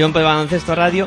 pasión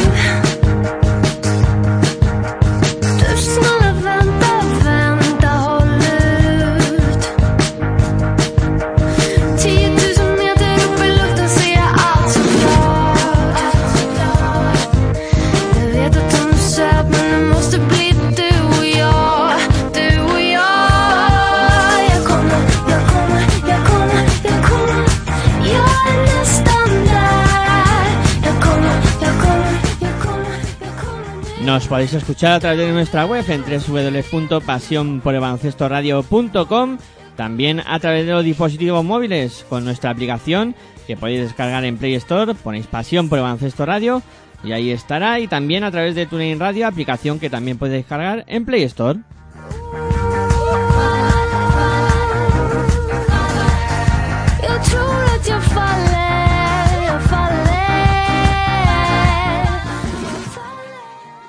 Podéis escuchar a través de nuestra web en www.pasionporelbaloncestoradio.com También a través de los dispositivos móviles con nuestra aplicación que podéis descargar en Play Store. Ponéis Pasión por el Radio y ahí estará. Y también a través de TuneIn Radio, aplicación que también podéis descargar en Play Store.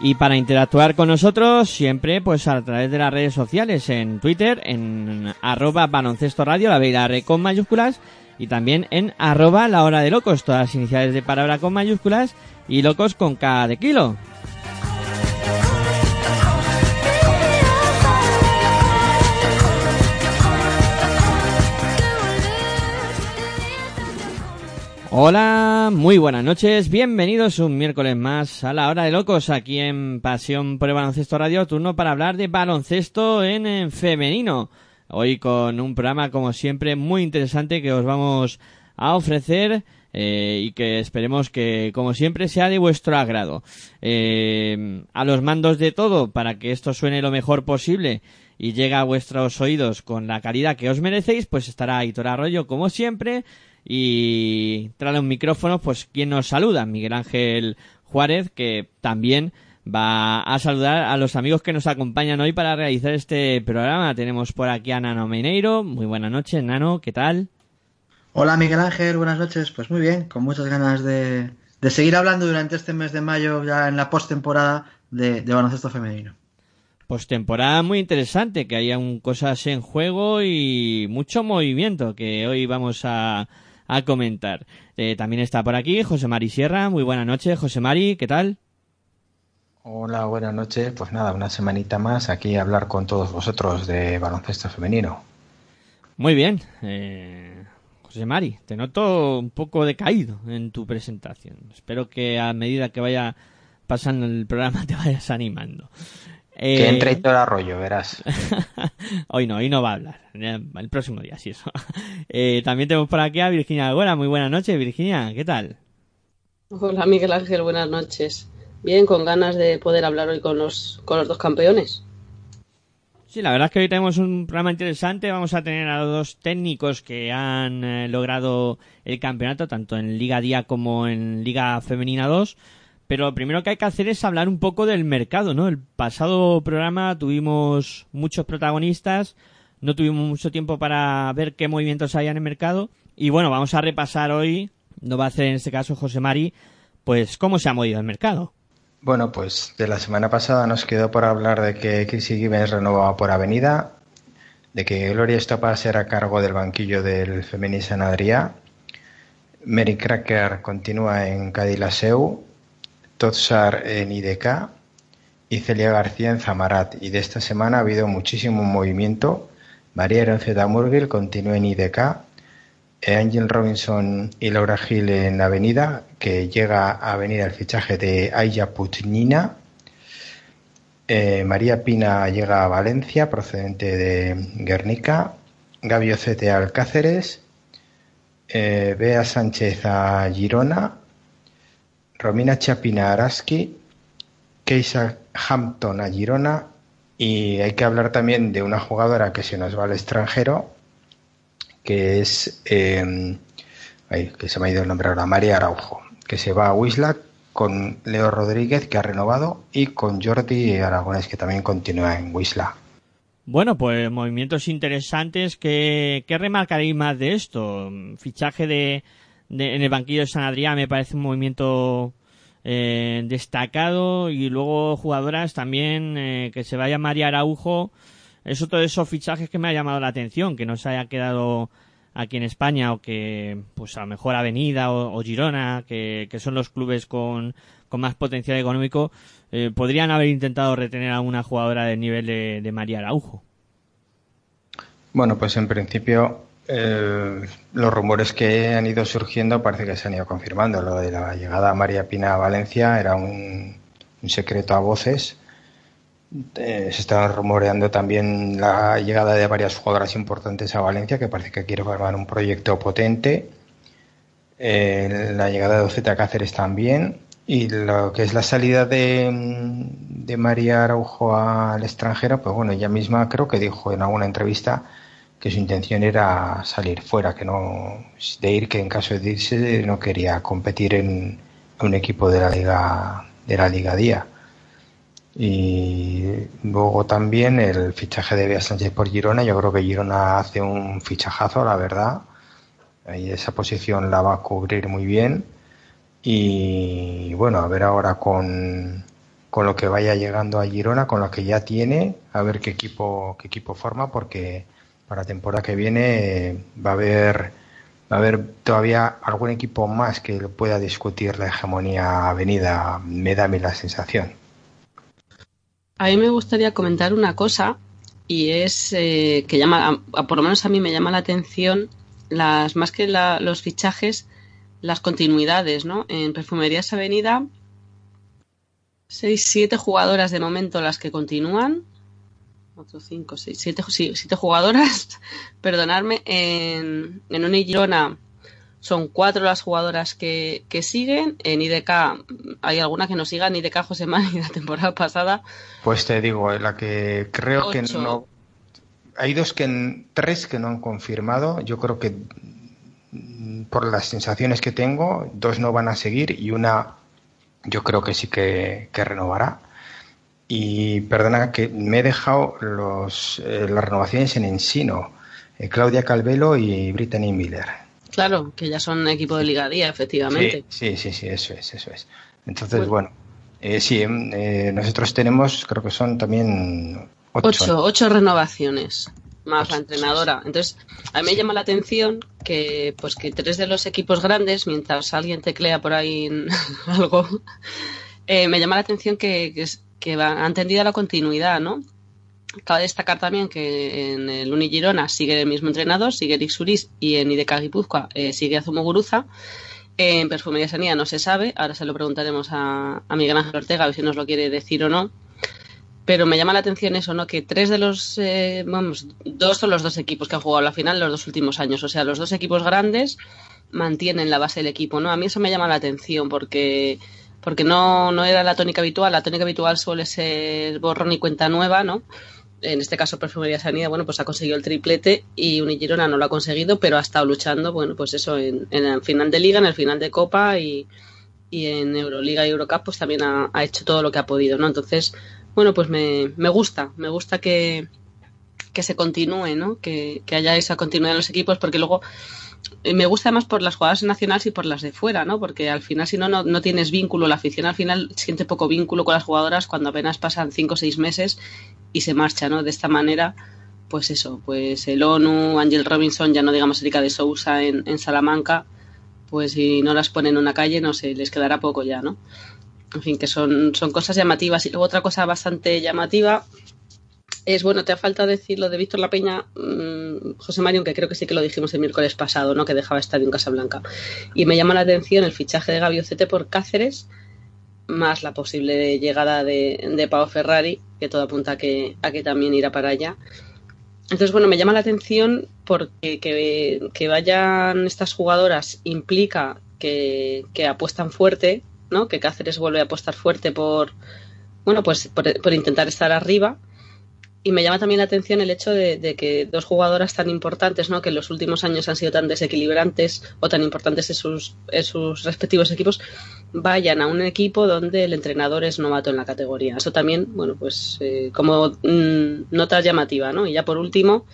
Y para interactuar con nosotros, siempre pues a través de las redes sociales, en Twitter, en arroba baloncesto radio, la veida con mayúsculas, y también en arroba la hora de locos, todas las iniciales de palabra con mayúsculas y locos con K de kilo. Hola, muy buenas noches, bienvenidos un miércoles más a la hora de locos aquí en Pasión por el Baloncesto Radio, turno para hablar de baloncesto en, femenino. Hoy con un programa como siempre muy interesante que os vamos a ofrecer eh, y que esperemos que como siempre sea de vuestro agrado. Eh, a los mandos de todo para que esto suene lo mejor posible y llegue a vuestros oídos con la calidad que os merecéis, pues estará Aitor Arroyo como siempre y trae un micrófono, pues quien nos saluda, Miguel Ángel Juárez, que también va a saludar a los amigos que nos acompañan hoy para realizar este programa. Tenemos por aquí a Nano Mineiro. Muy buenas noches, Nano, ¿qué tal? Hola Miguel Ángel, buenas noches. Pues muy bien, con muchas ganas de, de seguir hablando durante este mes de mayo, ya en la postemporada de, de baloncesto femenino. Postemporada muy interesante, que haya un, cosas en juego y mucho movimiento que hoy vamos a, a comentar. Eh, también está por aquí José Mari Sierra. Muy buenas noches, José Mari, ¿qué tal? Hola, buenas noches. Pues nada, una semanita más aquí a hablar con todos vosotros de baloncesto femenino. Muy bien. Eh, José Mari, te noto un poco decaído en tu presentación. Espero que a medida que vaya pasando el programa te vayas animando. Que entre todo el Arroyo, verás. hoy no, hoy no va a hablar. El próximo día, sí, eso. Eh, también tenemos por aquí a Virginia Alguera. Muy buenas noches, Virginia. ¿Qué tal? Hola, Miguel Ángel. Buenas noches. Bien, con ganas de poder hablar hoy con los, con los dos campeones. Sí, la verdad es que hoy tenemos un programa interesante. Vamos a tener a los dos técnicos que han eh, logrado el campeonato, tanto en Liga Día como en Liga Femenina 2 pero lo primero que hay que hacer es hablar un poco del mercado, ¿no? El pasado programa tuvimos muchos protagonistas, no tuvimos mucho tiempo para ver qué movimientos hay en el mercado. Y bueno, vamos a repasar hoy, no va a hacer en este caso José Mari, pues cómo se ha movido el mercado. Bueno, pues de la semana pasada nos quedó por hablar de que Chrissy Gibbons renovaba por Avenida, de que Gloria Estopa será cargo del banquillo del Femení San Adrià, Mary Cracker continúa en Cadilaseu, Totsar en IDK y Celia García en Zamarat. Y de esta semana ha habido muchísimo movimiento. María Eronceta Murgil continúa en IDK, Angel Robinson y Laura Gil en Avenida, que llega a venir el fichaje de Aya Putnina. Eh, María Pina llega a Valencia, procedente de Guernica. Gaby Ocete a Alcáceres. Eh, Bea Sánchez a Girona. Romina Chapina Araski. Keisa Hampton a Girona. Y hay que hablar también de una jugadora que se nos va al extranjero, que es, eh, que se me ha ido el nombre ahora, María Araujo, que se va a Wisla con Leo Rodríguez, que ha renovado, y con Jordi Aragonés, que también continúa en Wisla. Bueno, pues movimientos interesantes. ¿Qué, qué remarcaréis más de esto? Fichaje de, de, en el banquillo de San Adrián me parece un movimiento eh, destacado y luego jugadoras también eh, que se vaya María Araujo es otro de esos fichajes que me ha llamado la atención, que no se haya quedado aquí en España o que, pues a lo mejor Avenida o, Girona, que, son los clubes con, con más potencial económico, eh, podrían haber intentado retener a una jugadora del nivel de, de María Araujo. Bueno, pues en principio eh, los rumores que han ido surgiendo parece que se han ido confirmando. Lo de la llegada a María Pina a Valencia era un, secreto a voces eh, se está rumoreando también la llegada de varias jugadoras importantes a Valencia, que parece que quiere formar un proyecto potente. Eh, la llegada de Oceta Cáceres también. Y lo que es la salida de, de María Araujo al extranjero, pues bueno, ella misma creo que dijo en alguna entrevista que su intención era salir fuera, que no de ir, que en caso de irse no quería competir en un equipo de la liga de la Liga Día. Y luego también el fichaje de Bea Sánchez por Girona. Yo creo que Girona hace un fichajazo, la verdad. Y esa posición la va a cubrir muy bien. Y bueno, a ver ahora con, con lo que vaya llegando a Girona, con lo que ya tiene, a ver qué equipo, qué equipo forma, porque para la temporada que viene va a haber va a haber todavía algún equipo más que pueda discutir la hegemonía avenida, me da a mí la sensación. A mí me gustaría comentar una cosa y es eh, que llama, a, por lo menos a mí me llama la atención las más que la, los fichajes, las continuidades, ¿no? En Perfumerías Avenida, seis, siete jugadoras de momento las que continúan. Otro cinco, seis, siete, sí, siete jugadoras, perdonadme. En, en son cuatro las jugadoras que, que, siguen. En IDK hay alguna que no siga, en IDK José Mani la temporada pasada. Pues te digo, la que creo Ocho. que no. Hay dos que tres que no han confirmado. Yo creo que por las sensaciones que tengo, dos no van a seguir y una yo creo que sí que, que renovará. Y perdona que me he dejado los, eh, las renovaciones en Ensino, eh, Claudia Calvelo y Brittany Miller. Claro, que ya son equipo de Liga Día, efectivamente. Sí, sí, sí, sí eso es, eso es. Entonces, bueno, bueno eh, sí, eh, nosotros tenemos, creo que son también ocho, ocho, ocho renovaciones más la entrenadora. Entonces, a mí me llama la atención que, pues, que tres de los equipos grandes, mientras alguien teclea por ahí algo, eh, me llama la atención que, que, que va, han la continuidad, ¿no? Cabe destacar también que en el Unigirona sigue el mismo entrenador, sigue Eric Suris, y en IDK Guipúzcoa eh, sigue Azumo Guruza. En Perfumería Sanía no se sabe, ahora se lo preguntaremos a, a, Miguel Ángel Ortega a ver si nos lo quiere decir o no. Pero me llama la atención eso, ¿no? Que tres de los, eh, vamos, dos son los dos equipos que han jugado la final los dos últimos años. O sea, los dos equipos grandes mantienen la base del equipo, ¿no? A mí eso me llama la atención porque porque no, no era la tónica habitual. La tónica habitual suele ser borrón y cuenta nueva, ¿no? en este caso Perfumería Sanidad, bueno, pues ha conseguido el triplete y Unigirona no lo ha conseguido, pero ha estado luchando, bueno, pues eso, en, en el final de Liga, en el final de Copa y, y en Euroliga y Eurocup, pues también ha, ha, hecho todo lo que ha podido, ¿no? Entonces, bueno, pues me, me gusta, me gusta que, que se continúe, ¿no? Que, que haya esa continuidad en los equipos, porque luego me gusta más por las jugadoras nacionales y por las de fuera, ¿no? Porque al final, si no, no, tienes vínculo, la afición al final siente poco vínculo con las jugadoras cuando apenas pasan cinco o seis meses y se marcha, ¿no? De esta manera, pues eso, pues el ONU, Angel Robinson, ya no digamos Erika de Sousa en, en Salamanca, pues si no las ponen en una calle, no sé, les quedará poco ya, ¿no? En fin, que son, son cosas llamativas. Y luego otra cosa bastante llamativa es bueno, te ha faltado decir lo de Víctor La Peña, mm, José Mario, que creo que sí que lo dijimos el miércoles pasado, ¿no? Que dejaba Estadio en Casablanca. Y me llama la atención el fichaje de Gabi Ocete por Cáceres, más la posible llegada de, de Pau Ferrari, que todo apunta a que, a que también irá para allá. Entonces, bueno, me llama la atención porque que, vayan estas jugadoras implica que, que, apuestan fuerte, ¿no? Que Cáceres vuelve a apostar fuerte por, bueno, pues por intentar estar arriba y me llama también la atención el hecho de, que dos jugadoras tan importantes, ¿no? que en los últimos años han sido tan desequilibrantes o tan importantes en sus, sus respectivos equipos, vayan a un equipo donde el entrenador es novato en la categoría. Eso también, bueno, pues eh, como mm, nota llamativa, ¿no? Y ya por último,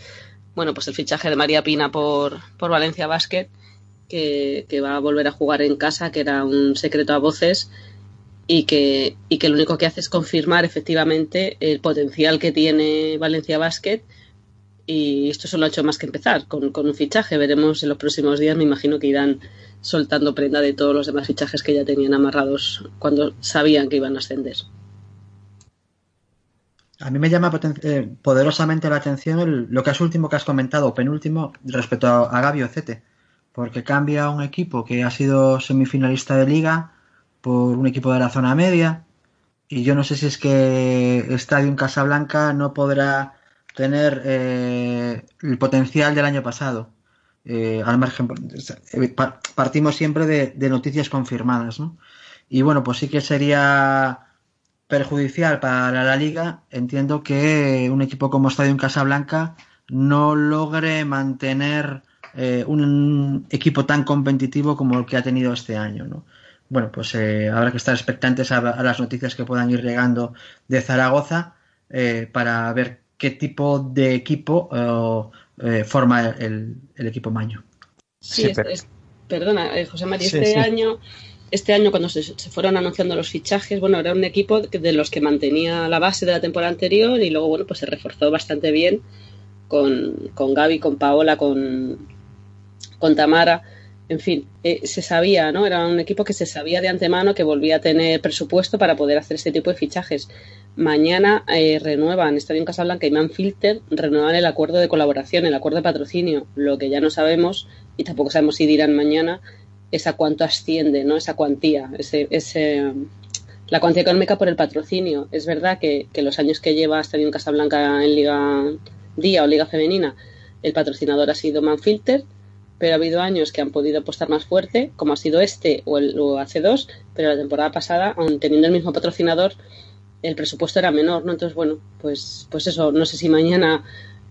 bueno, pues el fichaje de María Pina por, por Valencia Basket, que, que va a volver a jugar en casa, que era un secreto a voces y que, y que lo único que hace es confirmar efectivamente el potencial que tiene Valencia Basket y esto solo ha hecho más que empezar con, con, un fichaje. Veremos en los próximos días, me imagino que irán soltando prenda de todos los demás fichajes que ya tenían amarrados cuando sabían que iban a ascender. A mí me llama eh, poderosamente la atención lo que es último que has comentado, penúltimo, respecto a, a Gabi Ocete, porque cambia un equipo que ha sido semifinalista de liga por un equipo de la zona media. Y yo no sé si es que Estadio en Casablanca no podrá tener eh, el potencial del año pasado. Eh, al margen, eh, partimos siempre de, noticias confirmadas, ¿no? Y bueno, pues sí que sería perjudicial para la liga. Entiendo que un equipo como Estadio en Casablanca no logre mantener un equipo tan competitivo como el que ha tenido este año, ¿no? Bueno, pues eh, habrá que estar expectantes a, las noticias que puedan ir llegando de Zaragoza eh, para ver qué tipo de equipo eh, forma el, equipo Maño. Sí, perdona, José María, este año este año cuando se, fueron anunciando los fichajes, bueno, era un equipo de los que mantenía la base de la temporada anterior y luego, bueno, pues se reforzó bastante bien con, con Gaby, con Paola, con, con Tamara en fin, eh, se sabía, ¿no? Era un equipo que se sabía de antemano que volvía a tener presupuesto para poder hacer este tipo de fichajes. Mañana eh, renuevan Estadio Casablanca y Manfilter renuevan el acuerdo de colaboración, el acuerdo de patrocinio. Lo que ya no sabemos, y tampoco sabemos si dirán mañana, es a cuánto asciende, ¿no? Esa cuantía, ese, ese, la cuantía económica por el patrocinio. Es verdad que, que los años que lleva Estadio Casablanca en Liga Día o Liga Femenina, el patrocinador ha sido Manfilter pero ha habido años que han podido apostar más fuerte, como ha sido este o, el, hace dos, pero la temporada pasada, aun teniendo el mismo patrocinador, el presupuesto era menor, ¿no? Entonces, bueno, pues, pues eso, no sé si mañana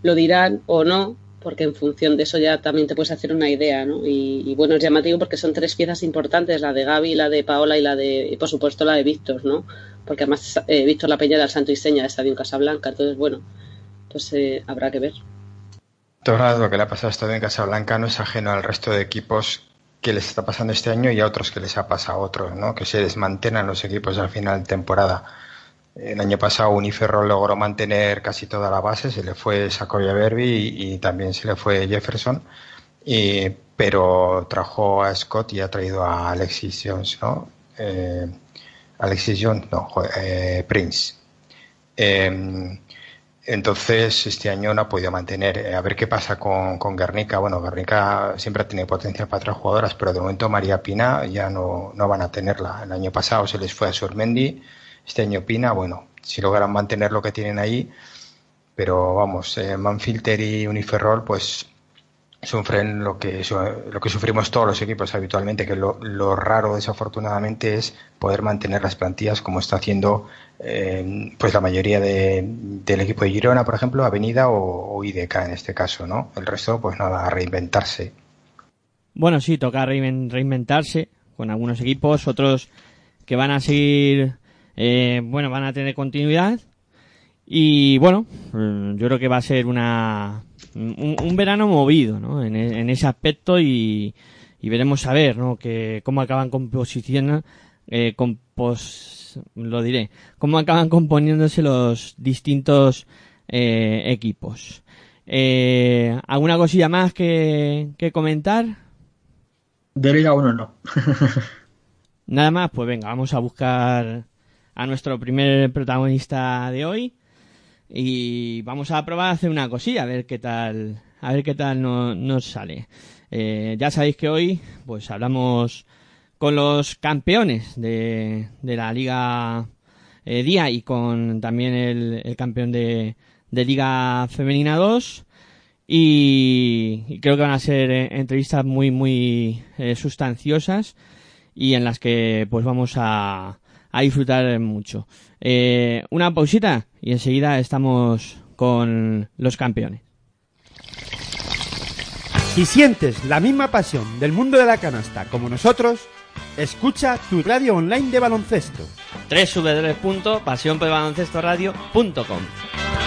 lo dirán o no, porque en función de eso ya también te puedes hacer una idea, ¿no? Y, bueno, es llamativo porque son tres piezas importantes, la de Gaby, la de Paola y la de, y por supuesto, la de Víctor, ¿no? Porque además eh, Víctor La Peña del Santo y Seña de Estadio en Casablanca, entonces, bueno, pues eh, habrá que ver lo que le ha pasado a Estadio en Casablanca no es ajeno al resto de equipos que les está pasando este año y a otros que les ha pasado a otros, ¿no? que se desmantelan los equipos al final de temporada. El año pasado Uniferro logró mantener casi toda la base, se le fue Sacovia Berbi y, también se le fue Jefferson, pero trajo a Scott y ha traído a Alexis Jones, ¿no? Eh, Alexis Jones, no, eh, Prince. Eh, entonces, este año no ha podido mantener. Eh, a ver qué pasa con, con Guernica. Bueno, Guernica siempre ha tenido potencial para otras jugadoras, pero de momento María Pina ya no, no van a tenerla. El año pasado se les fue a Surmendi, este año Pina, bueno, si logran mantener lo que tienen ahí, pero vamos, eh, Manfilter y Uniferrol, pues sufren lo que, lo que sufrimos todos los equipos habitualmente, que lo, lo raro desafortunadamente es poder mantener las plantillas como está haciendo eh, pues la mayoría de, del equipo de Girona, por ejemplo, Avenida o, IDK en este caso, ¿no? El resto, pues nada, a reinventarse. Bueno, sí, toca reinventarse con algunos equipos, otros que van a seguir, eh, bueno, van a tener continuidad Y bueno, mm, yo creo que va a ser una un, verano movido ¿no? en, en, ese aspecto y, y veremos a ver ¿no? que, cómo acaban composición, eh, compos, lo diré, cómo acaban componiéndose los distintos eh, equipos. Eh, ¿Alguna cosilla más que, que comentar? De Liga 1 no. Nada más, pues venga, vamos a buscar a nuestro primer protagonista de hoy y vamos a probar a hacer una cosilla, a ver qué tal, a ver qué tal nos sale. Eh, ya sabéis que hoy, pues hablamos con los campeones de, de la Liga eh, Día y con también el, campeón de, de, Liga Femenina 2. Y, creo que van a ser eh, entrevistas muy, muy sustanciosas y en las que pues vamos a, a disfrutar mucho. una pausita y enseguida estamos con los campeones. Si sientes la misma pasión del mundo de la canasta como nosotros, escucha tu radio online de baloncesto. www.pasionpelbaloncestoradio.com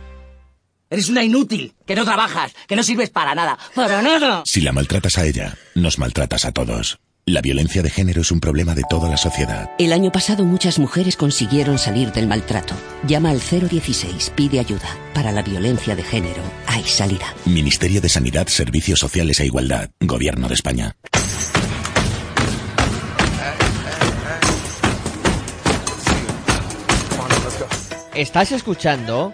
Eres una inútil, que no trabajas, que no sirves para nada. ¡Para nada! Si la maltratas a ella, nos maltratas a todos. La violencia de género es un problema de toda la sociedad. El año pasado muchas mujeres consiguieron salir del maltrato. Llama al 016, pide ayuda. Para la violencia de género hay salida. Ministerio de Sanidad, Servicios Sociales e Igualdad. Gobierno de España. Estás escuchando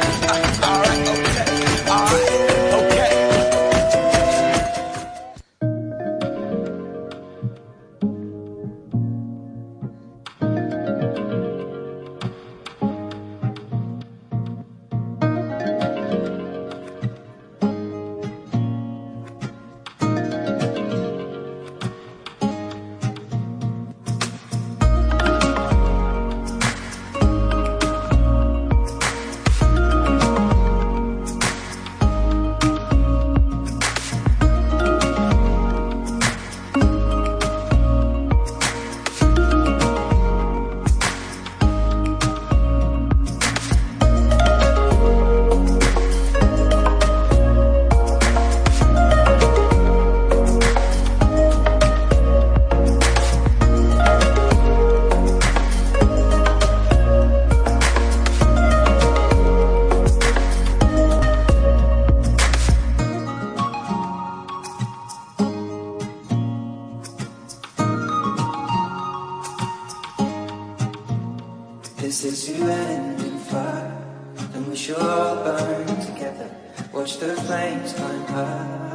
the flames climb high.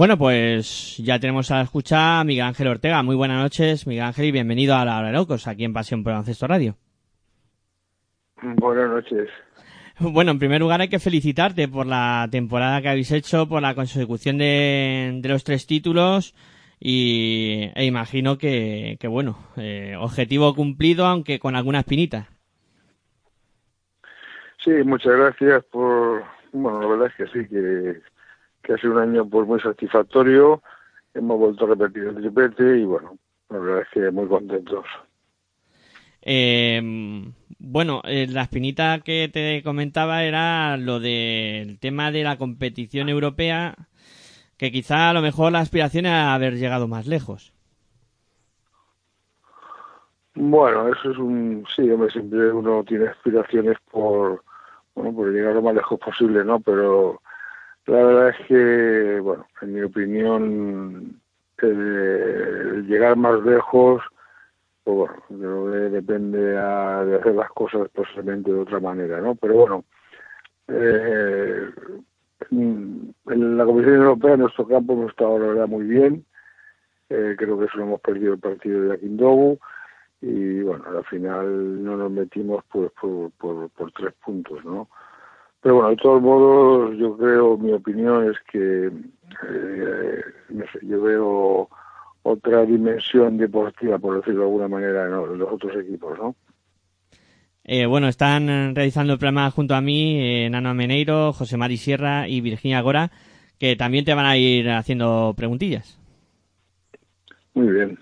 Bueno, pues ya tenemos a la escucha a Miguel Ángel Ortega. Muy buenas noches, Miguel Ángel, y bienvenido a La Hora de Locos, aquí en Pasión por Ancesto Radio. Buenas noches. Bueno, en primer lugar hay que felicitarte por la temporada que habéis hecho, por la consecución de, los tres títulos y e imagino que, que bueno, eh, objetivo cumplido, aunque con alguna espinita. Sí, muchas gracias por, bueno, la verdad es que sí, que que ha sido un año pues muy satisfactorio. Hemos vuelto a repetir el triplete y bueno, la verdad es que muy contentos. Eh, bueno, eh, la espinita que te comentaba era lo del tema de la competición europea, que quizá a lo mejor la aspiración era haber llegado más lejos. Bueno, eso es un... Sí, hombre, siempre uno tiene aspiraciones por, bueno, por llegar lo más lejos posible, ¿no? Pero la verdad es que, bueno, en mi opinión, el llegar más lejos pues bueno, creo que depende de hacer las cosas posiblemente de otra manera, ¿no? Pero bueno, eh, en la Comisión Europea en nuestro campo hemos estado la verdad muy bien, eh, creo que solo hemos perdido el partido de Akindogu y bueno, al final no nos metimos pues por, por, tres puntos, ¿no? Pero bueno, de todos modos, yo creo, mi opinión es que, eh, no sé, yo veo otra dimensión deportiva, por decirlo de alguna manera, en los otros equipos, ¿no? Eh, bueno, están realizando el programa junto a mí eh, Nano Meneiro, José Mari Sierra y Virginia Gora, que también te van a ir haciendo preguntillas. Muy bien.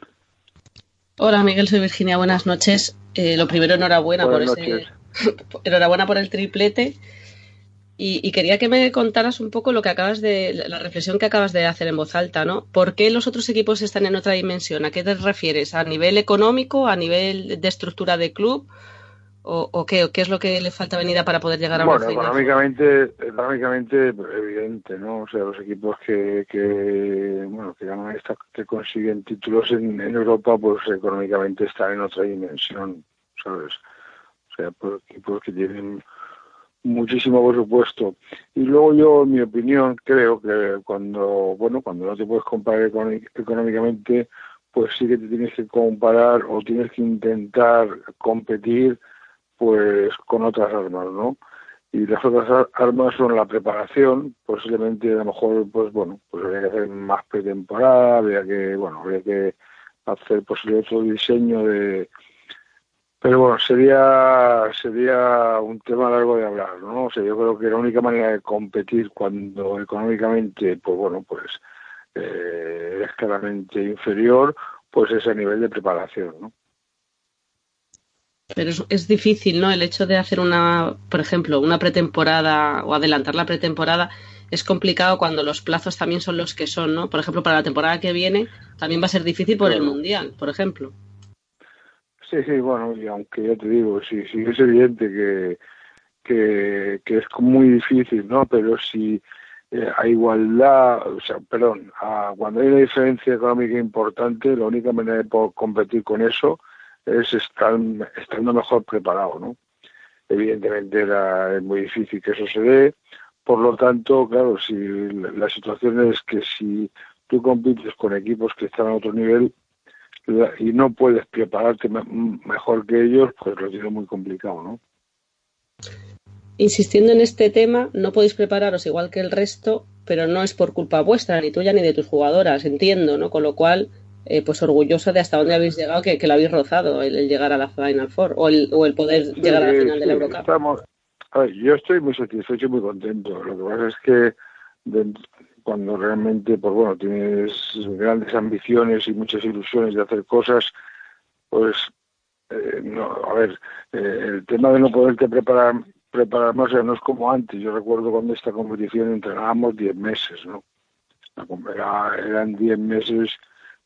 Hola Miguel, soy Virginia, buenas noches. Eh, lo primero, enhorabuena por ese... enhorabuena por el triplete y, quería que me contaras un poco lo que acabas de, la reflexión que acabas de hacer en voz alta, ¿no? ¿Por qué los otros equipos están en otra dimensión? ¿A qué te refieres? ¿A nivel económico? ¿A nivel de estructura de club? ¿O, qué, qué, es lo que le falta venida para poder llegar a bueno, una económicamente, económicamente, evidente, ¿no? O sea, los equipos que, que bueno, que ganan esta, que consiguen títulos en, en Europa, pues económicamente están en otra dimensión, ¿sabes? O sea, por equipos que tienen muchísimo por supuesto y luego yo en mi opinión creo que cuando bueno cuando no te puedes comparar económicamente pues sí que te tienes que comparar o tienes que intentar competir pues con otras armas no y las otras armas son la preparación posiblemente a lo mejor pues bueno pues habría que hacer más pretemporada habría que bueno habría que hacer posible otro diseño de pero bueno, sería, sería un tema largo de hablar, ¿no? O sea, yo creo que la única manera de competir cuando económicamente, pues bueno, pues eh, es claramente inferior, pues es a nivel de preparación, ¿no? Pero es, es, difícil, ¿no? El hecho de hacer una, por ejemplo, una pretemporada o adelantar la pretemporada es complicado cuando los plazos también son los que son, ¿no? Por ejemplo, para la temporada que viene también va a ser difícil por el Mundial, por ejemplo. Sí, sí, bueno, y aunque ya te digo, sí, sí es evidente que, que, es muy difícil, ¿no? Pero si eh, a igualdad, o sea, perdón, a, cuando hay una diferencia económica importante, la única manera de poder competir con eso es estar, estando mejor preparado, ¿no? Evidentemente era, es muy difícil que eso se dé, por lo tanto, claro, si la situación es que si tú compites con equipos que están a otro nivel, y no puedes prepararte mejor que ellos, pues lo tiene muy complicado, ¿no? Insistiendo en este tema, no podéis prepararos igual que el resto, pero no es por culpa vuestra, ni tuya, ni de tus jugadoras, entiendo, ¿no? Con lo cual, eh, pues orgulloso de hasta dónde habéis llegado, que, que lo habéis rozado, el, llegar a la Final Four, o el, o el poder llegar a la final de la Eurocup. Estamos, yo estoy muy satisfecho y muy contento. Lo que pasa es que cuando realmente, pues bueno, tienes grandes ambiciones y muchas ilusiones de hacer cosas, pues, eh, no, a ver, eh, el tema de no poderte preparar preparar más ya no es como antes. Yo recuerdo cuando esta competición entrenábamos 10 meses, ¿no? Era, eran 10 meses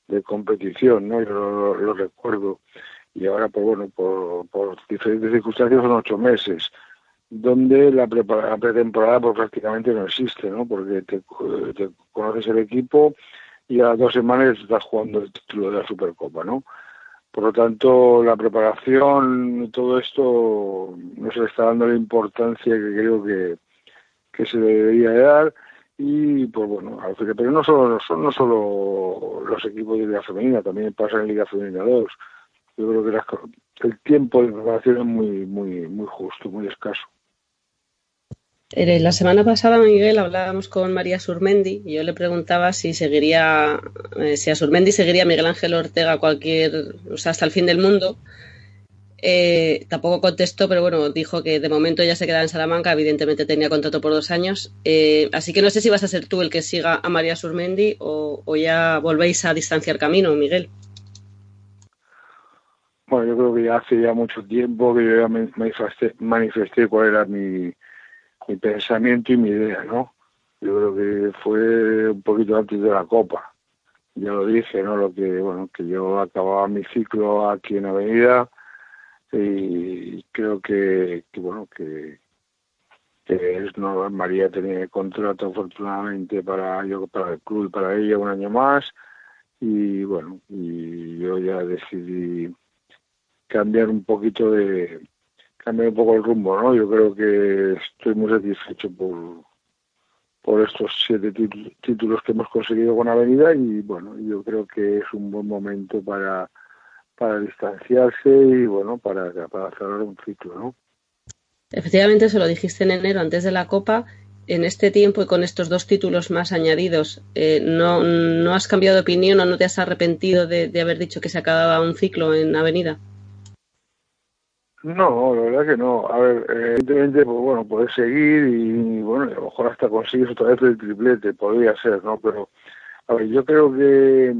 de competición, ¿no? Yo lo, recuerdo. Y ahora, pues bueno, por, por diferentes circunstancias son 8 meses donde la, pretemporada pues, prácticamente no existe, ¿no? Porque te, conoces el equipo y a dos semanas estás jugando el título de la Supercopa, ¿no? Por lo tanto, la preparación, todo esto no se le está dando la importancia que creo que, que se debería dar y pues bueno, pero no solo, no solo los equipos de Liga Femenina, también pasa en Liga Femenina 2. Yo creo que el tiempo de preparación es muy, muy, muy justo, muy escaso. Eh, la semana pasada, Miguel, hablábamos con María Surmendi y yo le preguntaba si seguiría, eh, si a Surmendi seguiría Miguel Ángel Ortega cualquier, o sea, hasta el fin del mundo. Eh, tampoco contestó, pero bueno, dijo que de momento ya se quedaba en Salamanca, evidentemente tenía contrato por dos años. Así que no sé si vas a ser tú el que siga a María Surmendi o, ya volvéis a distanciar camino, Miguel. Bueno, yo creo que ya hace ya mucho tiempo que yo ya manifesté, manifesté cuál era mi, mi pensamiento y mi idea, ¿no? Yo creo que fue un poquito antes de la Copa. Ya lo dije, ¿no? Lo que, bueno, que yo acababa mi ciclo aquí en Avenida y creo que, bueno que, es no María tenía contrato afortunadamente para yo para el club y para ella un año más y bueno y yo ya decidí cambiar un poquito de cambiar un poco el rumbo no yo creo que estoy muy satisfecho por por estos siete títulos que hemos conseguido con Avenida y bueno yo creo que es un buen momento para para distanciarse y bueno, para, para cerrar un ciclo, ¿no? Efectivamente, se lo dijiste en enero antes de la Copa. En este tiempo y con estos dos títulos más añadidos, eh, ¿no, ¿no has cambiado de opinión o no te has arrepentido de, haber dicho que se acababa un ciclo en Avenida? No, la verdad que no. A ver, evidentemente, pues bueno, puedes seguir y, bueno, a lo mejor hasta consigues otra vez el triplete, podría ser, ¿no? Pero, a ver, yo creo que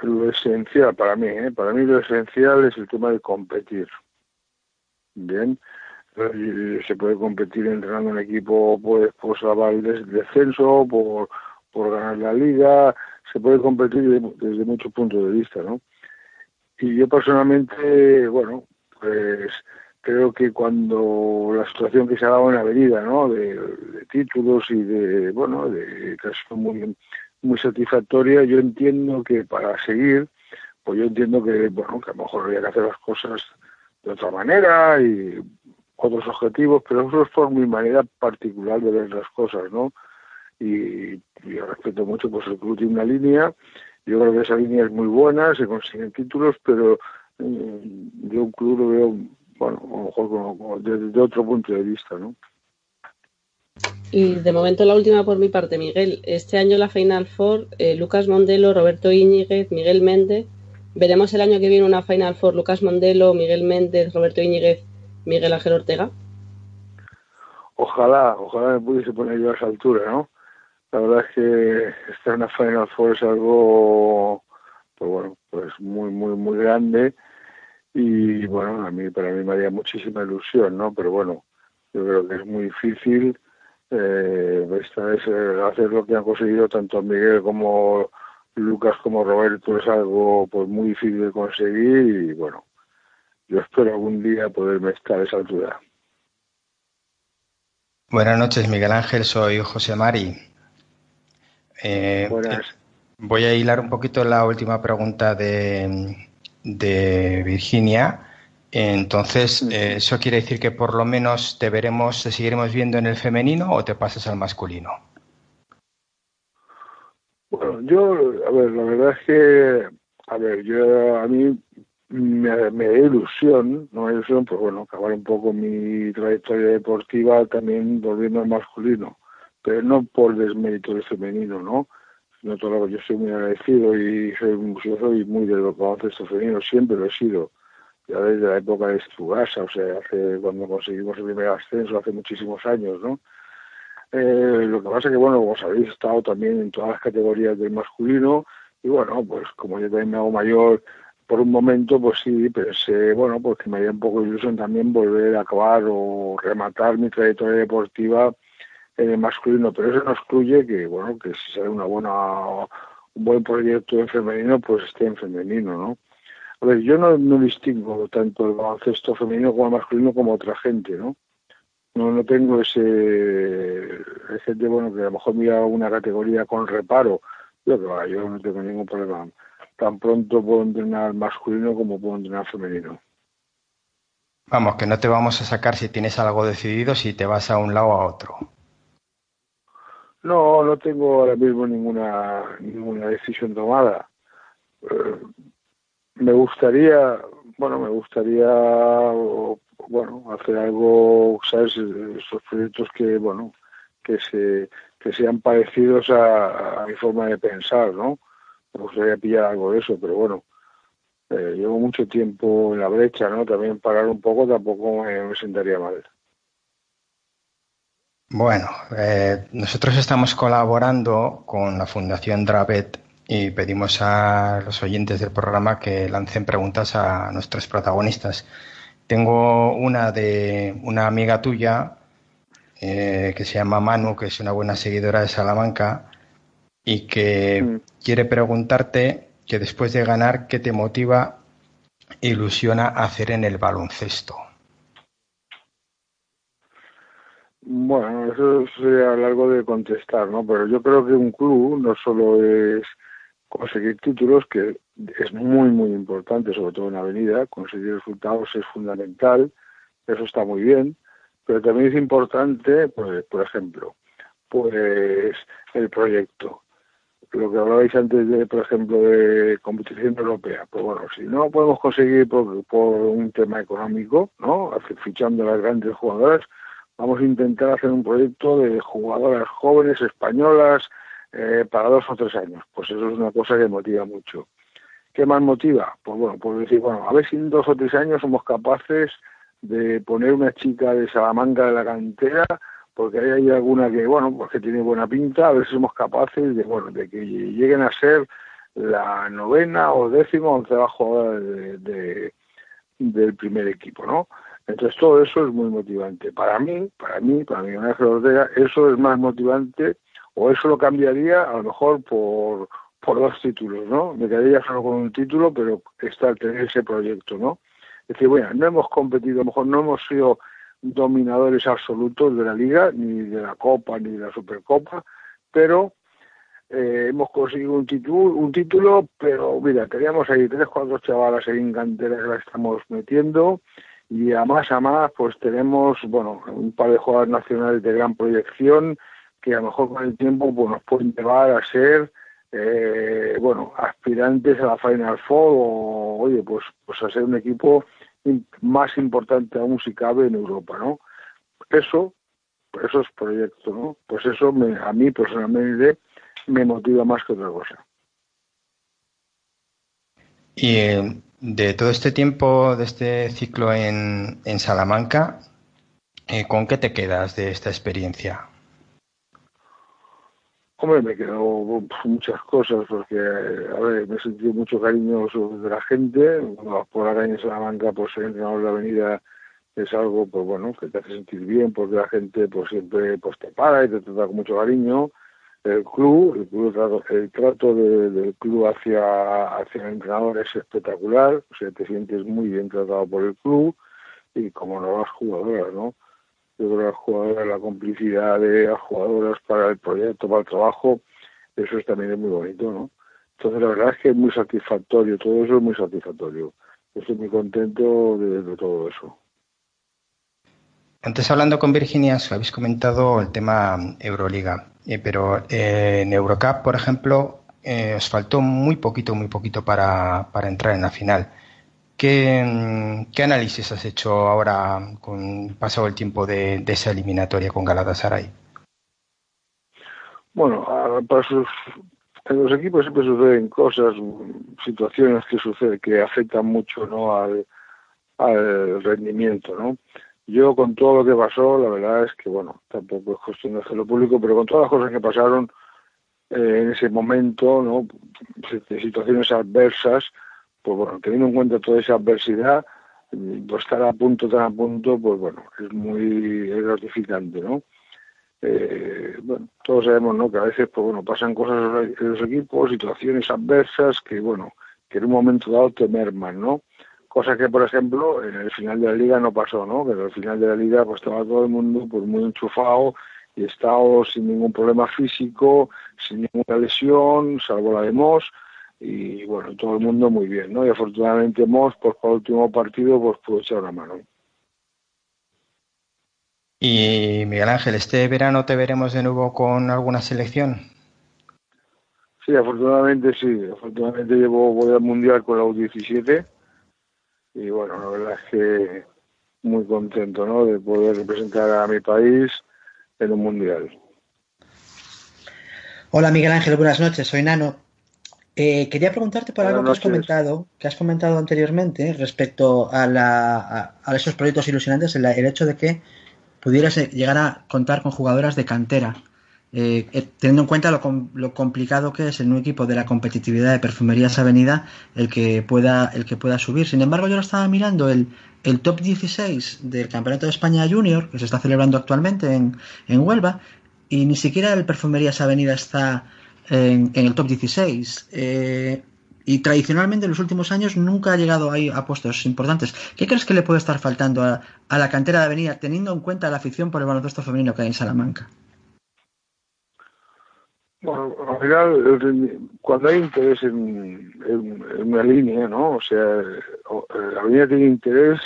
lo esencial para mí, ¿eh? para mí lo esencial es el tema de competir. Bien, se puede competir entrenando un equipo pues, por salvar el descenso, por, por ganar la liga, se puede competir desde, muchos puntos de vista, ¿no? Y yo personalmente, bueno, pues creo que cuando la situación que se ha dado en la avenida, ¿no? De, títulos y de, bueno, de que muy muy satisfactoria. Yo entiendo que para seguir, pues yo entiendo que, bueno, que a lo mejor habría que hacer las cosas de otra manera y otros objetivos, pero eso es por mi manera particular de ver las cosas, ¿no? Y, yo respeto mucho, pues el club tiene una línea, yo creo que esa línea es muy buena, se consiguen títulos, pero mm, yo un club lo veo, bueno, a lo mejor desde otro punto de vista, ¿no? Y de momento la última por mi parte, Miguel. Este año la Final Four, eh, Lucas Mondelo, Roberto Íñiguez, Miguel Méndez. Veremos el año que viene una Final Four, Lucas Mondelo, Miguel Méndez, Roberto Íñiguez, Miguel Ángel Ortega. Ojalá, ojalá me pudiese poner yo a esa altura, ¿no? La verdad es que estar en una Final Four es algo, pues bueno, pues muy, muy, muy grande y bueno, a mí, para mí me haría muchísima ilusión, ¿no? Pero bueno, yo creo que es muy difícil eh, esta es eh, hacer lo que han conseguido tanto Miguel como Lucas como Roberto es algo pues muy difícil de conseguir y bueno, yo espero algún día poderme estar a esa altura. Buenas noches, Miguel Ángel, soy José Mari. Eh, Buenas. Voy a hilar un poquito la última pregunta de, de Virginia entonces, eh, ¿eso quiere decir que por lo menos te veremos, te seguiremos viendo en el femenino o te pasas al masculino? Bueno, yo, a ver, la verdad es que, a ver, yo a mí me, me da ilusión, no me da ilusión, pues bueno, acabar un poco mi trayectoria deportiva también volviendo al masculino, pero no por desmérito del femenino, ¿no? Sino todo yo soy muy agradecido y soy, yo soy muy del baloncesto femenino, siempre lo he sido ya desde la época de Stugasa, o sea, hace, cuando conseguimos el primer ascenso, hace muchísimos años, ¿no? Eh, lo que pasa es que, bueno, como sabéis, he estado también en todas las categorías del masculino y, bueno, pues como yo también me hago mayor por un momento, pues sí, pensé, bueno, pues que me haría un poco de ilusión también volver a acabar o rematar mi trayectoria deportiva el masculino, pero eso no excluye que, bueno, que si sale una buena, un buen proyecto en femenino, pues esté en femenino, ¿no? A ver, yo no, distingo tanto el baloncesto femenino como el masculino como otra gente, ¿no? No, no tengo ese... Hay gente, bueno, que a lo mejor mira una categoría con reparo. Yo, que yo no tengo ningún problema. Tan pronto puedo entrenar masculino como puedo entrenar femenino. Vamos, que no te vamos a sacar si tienes algo decidido, si te vas a un lado o a otro. No, no tengo ahora mismo ninguna ninguna decisión tomada. Eh, me gustaría, bueno, me gustaría, bueno, hacer algo, ¿sabes? Esos proyectos que, bueno, que se que sean parecidos a, mi forma de pensar, ¿no? Me gustaría pillar algo de eso, pero bueno, eh, llevo mucho tiempo en la brecha, ¿no? También parar un poco tampoco me, sentaría mal. Bueno, eh, nosotros estamos colaborando con la Fundación Dravet y pedimos a los oyentes del programa que lancen preguntas a nuestros protagonistas. Tengo una de una amiga tuya eh, que se llama Manu, que es una buena seguidora de Salamanca y que mm. quiere preguntarte que después de ganar, ¿qué te motiva, ilusiona hacer en el baloncesto? Bueno, eso sería largo de contestar, ¿no? Pero yo creo que un club no solo es conseguir títulos, que es muy, muy importante, sobre todo en la avenida, conseguir resultados es fundamental, eso está muy bien, pero también es importante, pues, por ejemplo, pues el proyecto. Lo que hablabais antes de, por ejemplo, de competición europea. Pues bueno, si no podemos conseguir por, un tema económico, ¿no? Fichando a las grandes jugadoras, vamos a intentar hacer un proyecto de jugadoras jóvenes españolas eh, para dos o tres años. Pues eso es una cosa que motiva mucho. ¿Qué más motiva? Pues bueno, pues decir, bueno, a ver si en dos o tres años somos capaces de poner una chica de Salamanca de la cantera, porque ahí hay alguna que, bueno, pues que tiene buena pinta, a ver si somos capaces de, bueno, de que lleguen a ser la novena o décima o onceava jugadora de, del primer equipo, ¿no? Entonces todo eso es muy motivante. Para mí, para mí, para mí, Ángel Ortega, eso es más motivante, o eso lo cambiaría a lo mejor por, por dos títulos, ¿no? Me quedaría solo con un título, pero está tener ese proyecto, ¿no? Es decir, bueno, no hemos competido, a lo mejor no hemos sido dominadores absolutos de la liga, ni de la Copa, ni de la Supercopa, pero eh, hemos conseguido un título, un título, pero mira, teníamos ahí tres, cuatro chavalas en cantera que la estamos metiendo y a más a más pues tenemos, bueno, un par de jugadores nacionales de gran proyección que a lo mejor con el tiempo pues nos pueden llevar a ser eh, bueno, aspirantes a la Final Four o, oye, pues, pues a ser un equipo más importante aún si cabe en Europa, ¿no? Eso, eso es proyecto, ¿no? Pues eso me, a mí personalmente me motiva más que otra cosa. Y eh, de todo este tiempo, de este ciclo en, en Salamanca, eh, ¿con qué te quedas de esta experiencia? Hombre, me quedó muchas cosas porque, a ver, me he sentido mucho cariño de la gente. por la calle en Salamanca, pues ser entrenador de la avenida es algo, pues bueno, que te hace sentir bien porque la gente pues siempre pues te para y te trata con mucho cariño. El club, el, club, el trato del club hacia, hacia el entrenador es espectacular, o sea, te sientes muy bien tratado por el club y como no las jugadoras, ¿no? yo creo que las jugadoras, la complicidad de las jugadoras para el proyecto, para el trabajo, eso es también es muy bonito, ¿no? Entonces la verdad es que es muy satisfactorio, todo eso es muy satisfactorio. estoy muy contento de, todo eso. Antes hablando con Virginia, os habéis comentado el tema Euroliga, eh, pero eh, en Eurocup, por ejemplo, eh, os faltó muy poquito, muy poquito para, para entrar en la final. ¿Qué, análisis has hecho ahora con pasado el tiempo de, esa eliminatoria con Galatasaray? Bueno, en los equipos siempre suceden cosas, situaciones que suceden que afectan mucho ¿no? al, rendimiento, ¿no? Yo con todo lo que pasó, la verdad es que, bueno, tampoco es cuestión de hacerlo público, pero con todas las cosas que pasaron eh, en ese momento, ¿no? Situaciones adversas, pues bueno, teniendo en cuenta toda esa adversidad, pues estar a punto, tan a punto, pues bueno, es muy gratificante, ¿no? Eh, bueno, todos sabemos, ¿no? Que a veces, pues bueno, pasan cosas en los equipos, situaciones adversas que, bueno, que en un momento dado te merman, ¿no? Cosa que, por ejemplo, en el final de la liga no pasó, ¿no? Pero al final de la liga, pues estaba todo el mundo, pues muy enchufado y estaba sin ningún problema físico, sin ninguna lesión, salvo la de Moss, y bueno, todo el mundo muy bien, ¿no? Y afortunadamente Moss, pues para el último partido, pues pudo echar una mano. Y Miguel Ángel, ¿este verano te veremos de nuevo con alguna selección? Sí, afortunadamente sí. Afortunadamente llevo, voy al Mundial con la U17 y bueno, la verdad es que muy contento, ¿no? De poder representar a mi país en un Mundial. Hola Miguel Ángel, buenas noches, soy Nano. Eh, quería preguntarte por algo que has comentado, que has comentado anteriormente respecto a, la, a, esos proyectos ilusionantes, el, hecho de que pudieras eh, llegar a contar con jugadoras de cantera. Eh, teniendo en cuenta lo, complicado que es en un equipo de la competitividad de Perfumerías Avenida el que pueda el que pueda subir. Sin embargo, yo lo estaba mirando el, el top 16 del Campeonato de España Junior que se está celebrando actualmente en, en Huelva y ni siquiera el Perfumerías Avenida está en, el top 16. Eh, y tradicionalmente en los últimos años nunca ha llegado ahí a puestos importantes. ¿Qué crees que le puede estar faltando a, la cantera de Avenida, teniendo en cuenta la afición por el baloncesto femenino que hay en Salamanca? Bueno, al final, cuando hay interés en, una línea, ¿no? O sea, la avenida tiene interés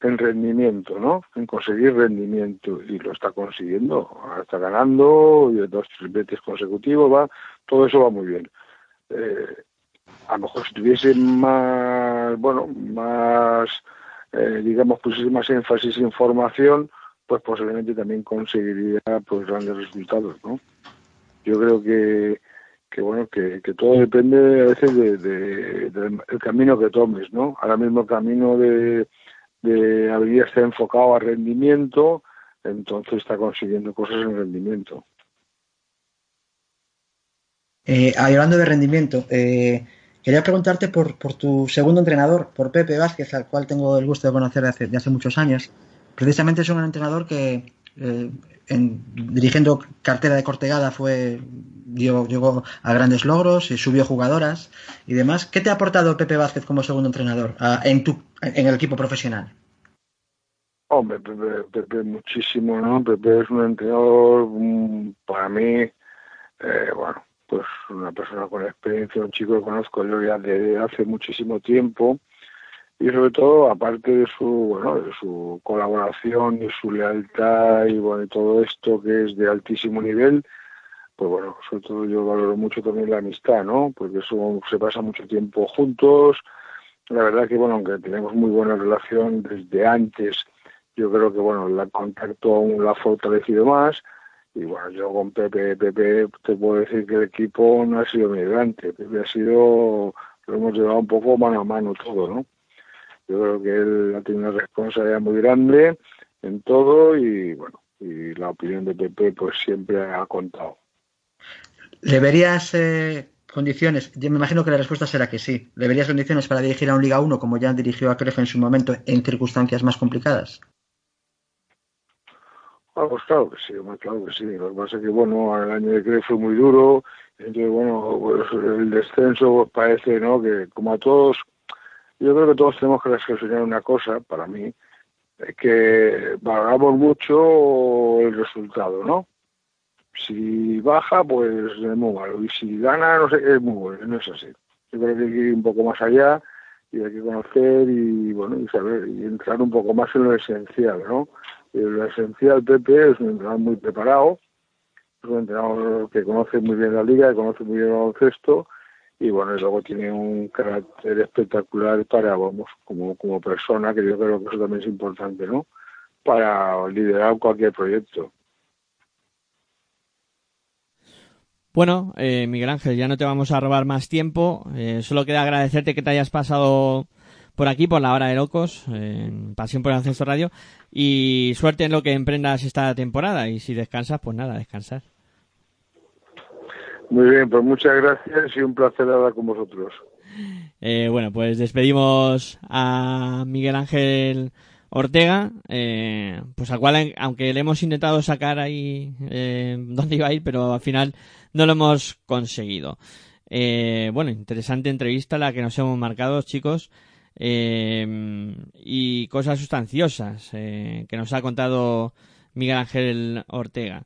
en rendimiento, ¿no? En conseguir rendimiento y lo está consiguiendo, está ganando y dos tripletes consecutivos va, todo eso va muy bien. Eh, a lo mejor si tuviese más, bueno, más, eh, digamos, pusiese más énfasis en formación, pues posiblemente también conseguiría pues grandes resultados, ¿no? Yo creo que que bueno que, todo depende a veces de, del camino que tomes no ahora mismo el camino de de habilidad está enfocado a rendimiento, entonces está consiguiendo cosas en rendimiento. Eh, hablando de rendimiento, eh, quería preguntarte por, por, tu segundo entrenador, por Pepe Vázquez, al cual tengo el gusto de conocer de de hace muchos años. Precisamente es un entrenador que eh, en, dirigiendo cartera de Cortegada fue llegó, a grandes logros y subió jugadoras y demás. ¿Qué te ha aportado Pepe Vázquez como segundo entrenador en, tu, en el equipo profesional? Hombre, Pepe, muchísimo, ¿no? Pepe es un entrenador, para mí, eh, bueno, pues una persona con experiencia, un chico que conozco yo ya desde hace muchísimo tiempo y sobre todo aparte de su bueno de su colaboración y su lealtad y bueno todo esto que es de altísimo nivel pues bueno sobre todo yo valoro mucho también la amistad no porque eso se pasa mucho tiempo juntos. La verdad que bueno aunque tenemos muy buena relación desde antes yo creo que bueno la contacto aún la ha fortalecido más. Y bueno yo con Pepe Pepe te puedo decir que el equipo no ha sido migrante. Pepe ha sido lo hemos llevado un poco mano a mano todo no yo creo que él ha tenido una responsabilidad muy grande en todo y bueno, y la opinión de Pepe pues siempre ha contado. ¿Le verías eh, condiciones? Yo me imagino que la respuesta será que sí. ¿Le verías condiciones para dirigir a un Liga 1 como ya dirigió a Crefe en su momento en circunstancias más complicadas? Ah, pues claro que sí, claro que sí. Lo que pasa es que, bueno, el año de Crefe fue muy duro. Entonces, bueno, pues el descenso parece, ¿no? Que como a todos yo creo que todos tenemos que reflexionar una cosa, para mí, que valoramos mucho el resultado, ¿no? Si baja, pues es muy malo. Y si gana, no sé, es muy bueno. No es así. Yo creo que hay que ir un poco más allá y hay que conocer y, bueno, y saber, y entrar un poco más en lo esencial, ¿no? Y lo esencial, Pepe, es un entrenador muy preparado, es un entrenador que conoce muy bien la liga, que conoce muy bien el baloncesto y bueno, y luego tiene un carácter espectacular para, vamos, como, como persona, que yo creo que eso también es importante, ¿no? Para liderar cualquier proyecto. Bueno, eh, Miguel Ángel, ya no te vamos a robar más tiempo. Eh, solo queda agradecerte que te hayas pasado por aquí, por la hora de locos, en Pasión por el Ascenso Radio. Y suerte en lo que emprendas esta temporada. Y si descansas, pues nada, descansar. Muy bien, pues muchas gracias y un placer hablar con vosotros. Eh, bueno, pues despedimos a Miguel Ángel Ortega, eh, pues al cual, aunque le hemos intentado sacar ahí eh, dónde iba a ir, pero al final no lo hemos conseguido. Eh, bueno, interesante entrevista la que nos hemos marcado, chicos. y cosas sustanciosas que nos ha contado Miguel Ángel Ortega.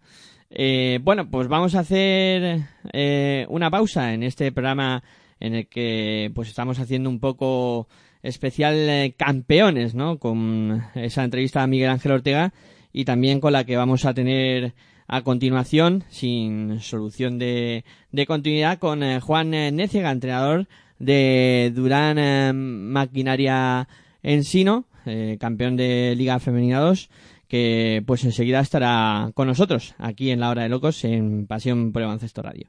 Eh, bueno, pues vamos a hacer eh, una pausa en este programa en el que pues estamos haciendo un poco especial eh, campeones, ¿no? Con esa entrevista a Miguel Ángel Ortega y también con la que vamos a tener a continuación, sin solución de, de continuidad, con Juan Neciega, entrenador de Durán Maquinaria Ensino, campeón de Liga Femenina 2 que pues enseguida estará con nosotros aquí en la hora de locos en Pasión por el Radio.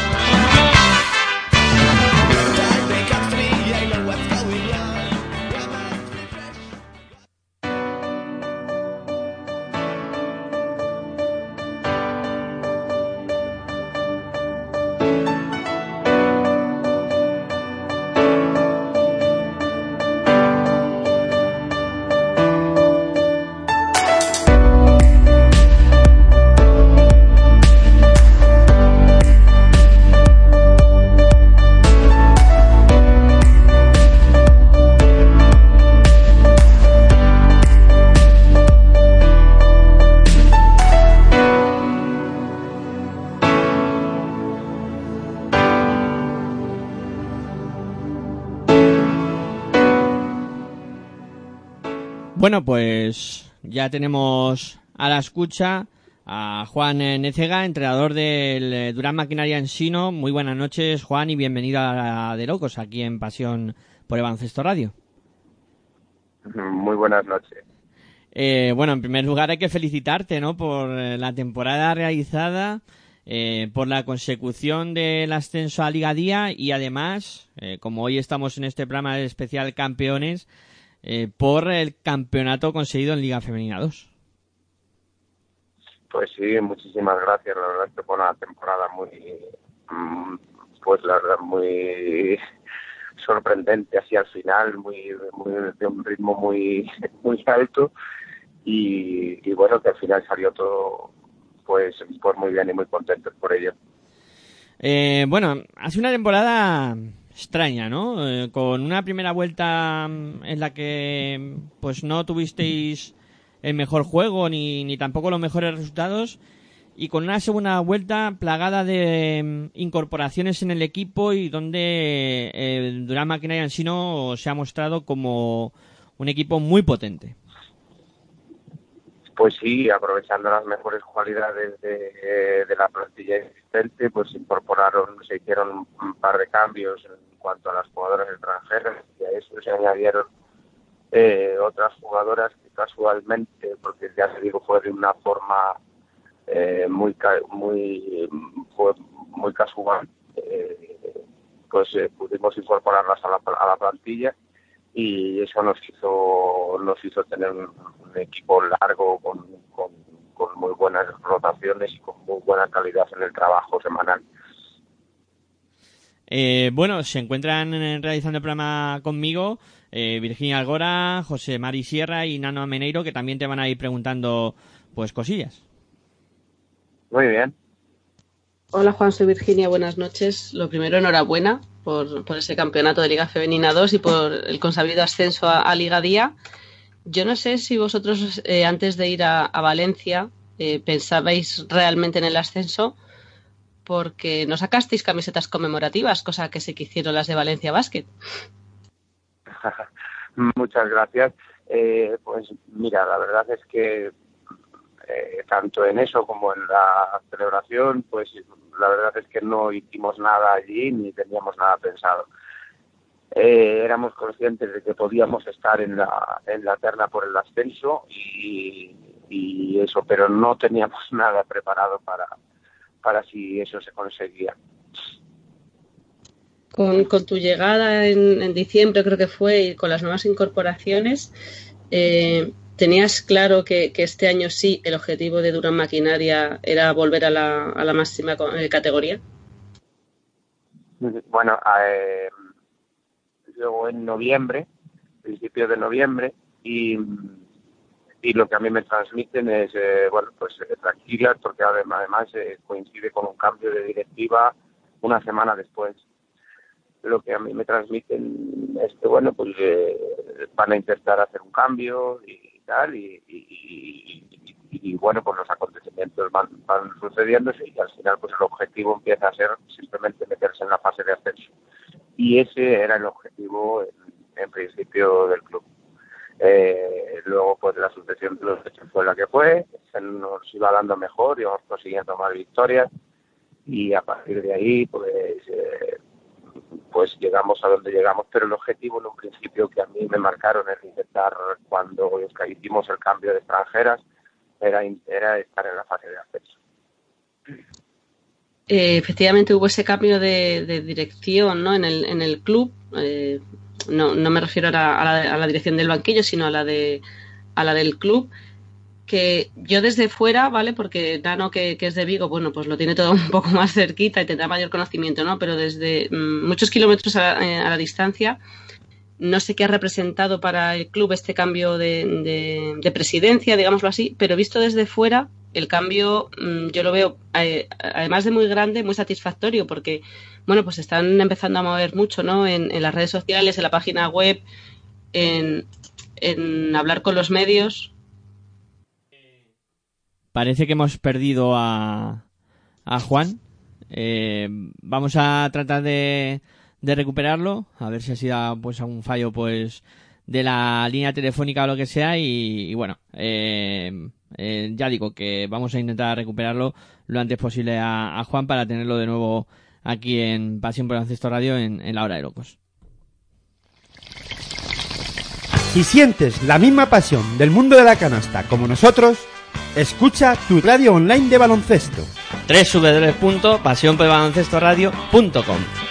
ya tenemos a la escucha a Juan eh, Necega, entrenador del eh, Durán Maquinaria en Sino. Muy buenas noches, Juan, y bienvenido a de Locos, aquí en Pasión por el Baloncesto Radio. Muy buenas noches. Eh, bueno, en primer lugar hay que felicitarte, ¿no? Por la temporada realizada, eh, por la consecución del ascenso a Liga Día y además, eh, como hoy estamos en este programa especial campeones, eh, por el campeonato conseguido en Liga Femenina 2. Pues sí, muchísimas gracias. La verdad es que fue una temporada muy, mm, pues la verdad, muy sorprendente así al final, muy, muy de un ritmo muy, muy alto y, y bueno, que al final salió todo pues, pues muy bien y muy contentos por ello. Eh, bueno, hace una temporada extraña, ¿no? Eh, con una primera vuelta mm, en la que pues no tuvisteis el mejor juego ni, ni tampoco los mejores resultados y con una segunda vuelta plagada de mm, incorporaciones en el equipo y donde eh, el Durán Maquinaria Ansino se ha mostrado como un equipo muy potente. Pues sí, aprovechando las mejores cualidades de, de la plantilla existente, pues incorporaron, se hicieron un par de cambios en cuanto a las jugadoras extranjeras y a eso se añadieron eh, otras jugadoras que casualmente, porque ya te digo, fue de una forma eh, muy muy muy casual, eh, pues eh, pudimos incorporarlas a la, a la plantilla y eso nos hizo nos hizo tener un, equipo largo con, con muy buenas rotaciones y con muy buena calidad en el trabajo semanal. Eh, bueno, se encuentran realizando el programa conmigo eh, Virginia Algora, José Mari Sierra y Nano Ameneiro, que también te van a ir preguntando pues cosillas. Muy bien. Hola Juan, soy Virginia, buenas noches. Lo primero, enhorabuena por, por ese campeonato de Liga Femenina 2 y por el consabido ascenso a, a Liga Día. Yo no sé si vosotros eh, antes de ir a, a Valencia eh, pensabais realmente en el ascenso porque no sacasteis camisetas conmemorativas, cosa que sí que hicieron las de Valencia Basket. Muchas gracias. Eh, pues mira, la verdad es que eh, tanto en eso como en la celebración, pues la verdad es que no hicimos nada allí ni teníamos nada pensado. Eh, éramos conscientes de que podíamos estar en la, en la terna por el ascenso y, y eso, pero no teníamos nada preparado para, para si eso se conseguía. Con, con tu llegada en, en, diciembre, creo que fue, y con las nuevas incorporaciones, eh, ¿tenías claro que, este año sí el objetivo de Durán Maquinaria era volver a la, a la máxima eh, categoría? Bueno, eh, luego en noviembre, principio de noviembre, y, y lo que a mí me transmiten es, eh, bueno, pues tranquila, porque además, coincide con un cambio de directiva una semana después lo que a mí me transmiten es que, bueno, pues eh, van a intentar hacer un cambio y, tal, y, y, bueno, pues los acontecimientos van, van sucediéndose y al final pues el objetivo empieza a ser simplemente meterse en la fase de ascenso. Y ese era el objetivo en, principio del club. Eh, luego pues la sucesión de los hechos fue la que fue, se nos iba dando mejor, íbamos consiguiendo más victorias y a partir de ahí pues eh, pues llegamos a donde llegamos, pero el objetivo en un principio que a mí me marcaron es intentar, cuando hicimos el cambio de extranjeras, era, era estar en la fase de ascenso. Eh, efectivamente hubo ese cambio de, dirección ¿no? en, el, en el club. Eh, no, no me refiero a la, a la, dirección del banquillo, sino a la, de, a la del club que yo desde fuera, ¿vale? Porque Dano, que, es de Vigo, bueno, pues lo tiene todo un poco más cerquita y tendrá mayor conocimiento, ¿no? Pero desde mm, muchos kilómetros eh, a, la distancia, no sé qué ha representado para el club este cambio de, presidencia, digámoslo así, pero visto desde fuera, el cambio mm, yo lo veo, eh, además de muy grande, muy satisfactorio, porque, bueno, pues están empezando a mover mucho, ¿no? En, las redes sociales, en la página web, en, en hablar con los medios Parece que hemos perdido a, a Juan. Eh, vamos a tratar de, de recuperarlo, a ver si ha sido pues algún fallo pues de la línea telefónica o lo que sea y, bueno, eh, eh, ya digo que vamos a intentar recuperarlo lo antes posible a, Juan para tenerlo de nuevo aquí en Pasión por el Ancesto Radio en, en la hora de locos. Si sientes la misma pasión del mundo de la canasta como nosotros, Escucha tu radio online de baloncesto. www.pasionpelbaloncestoradio.com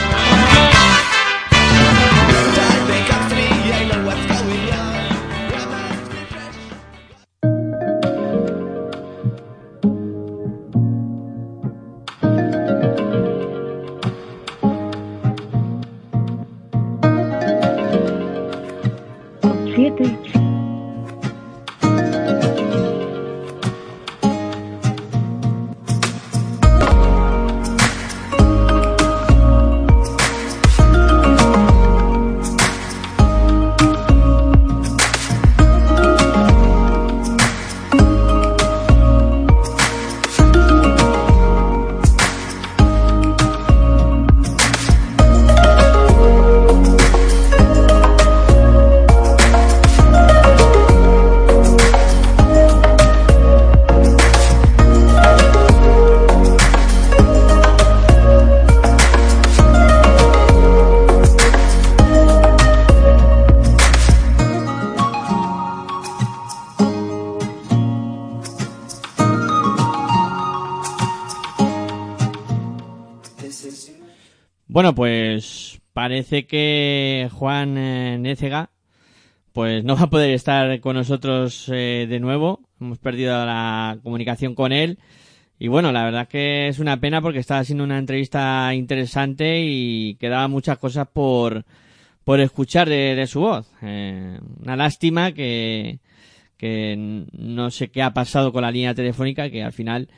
Bueno, pues parece que Juan eh, Nécega pues no va a poder estar con nosotros eh, de nuevo. Hemos perdido la comunicación con él. Y bueno, la verdad que es una pena porque estaba haciendo una entrevista interesante y quedaba muchas cosas por, por escuchar de, su voz. Eh, una lástima que, que no sé qué ha pasado con la línea telefónica, que al final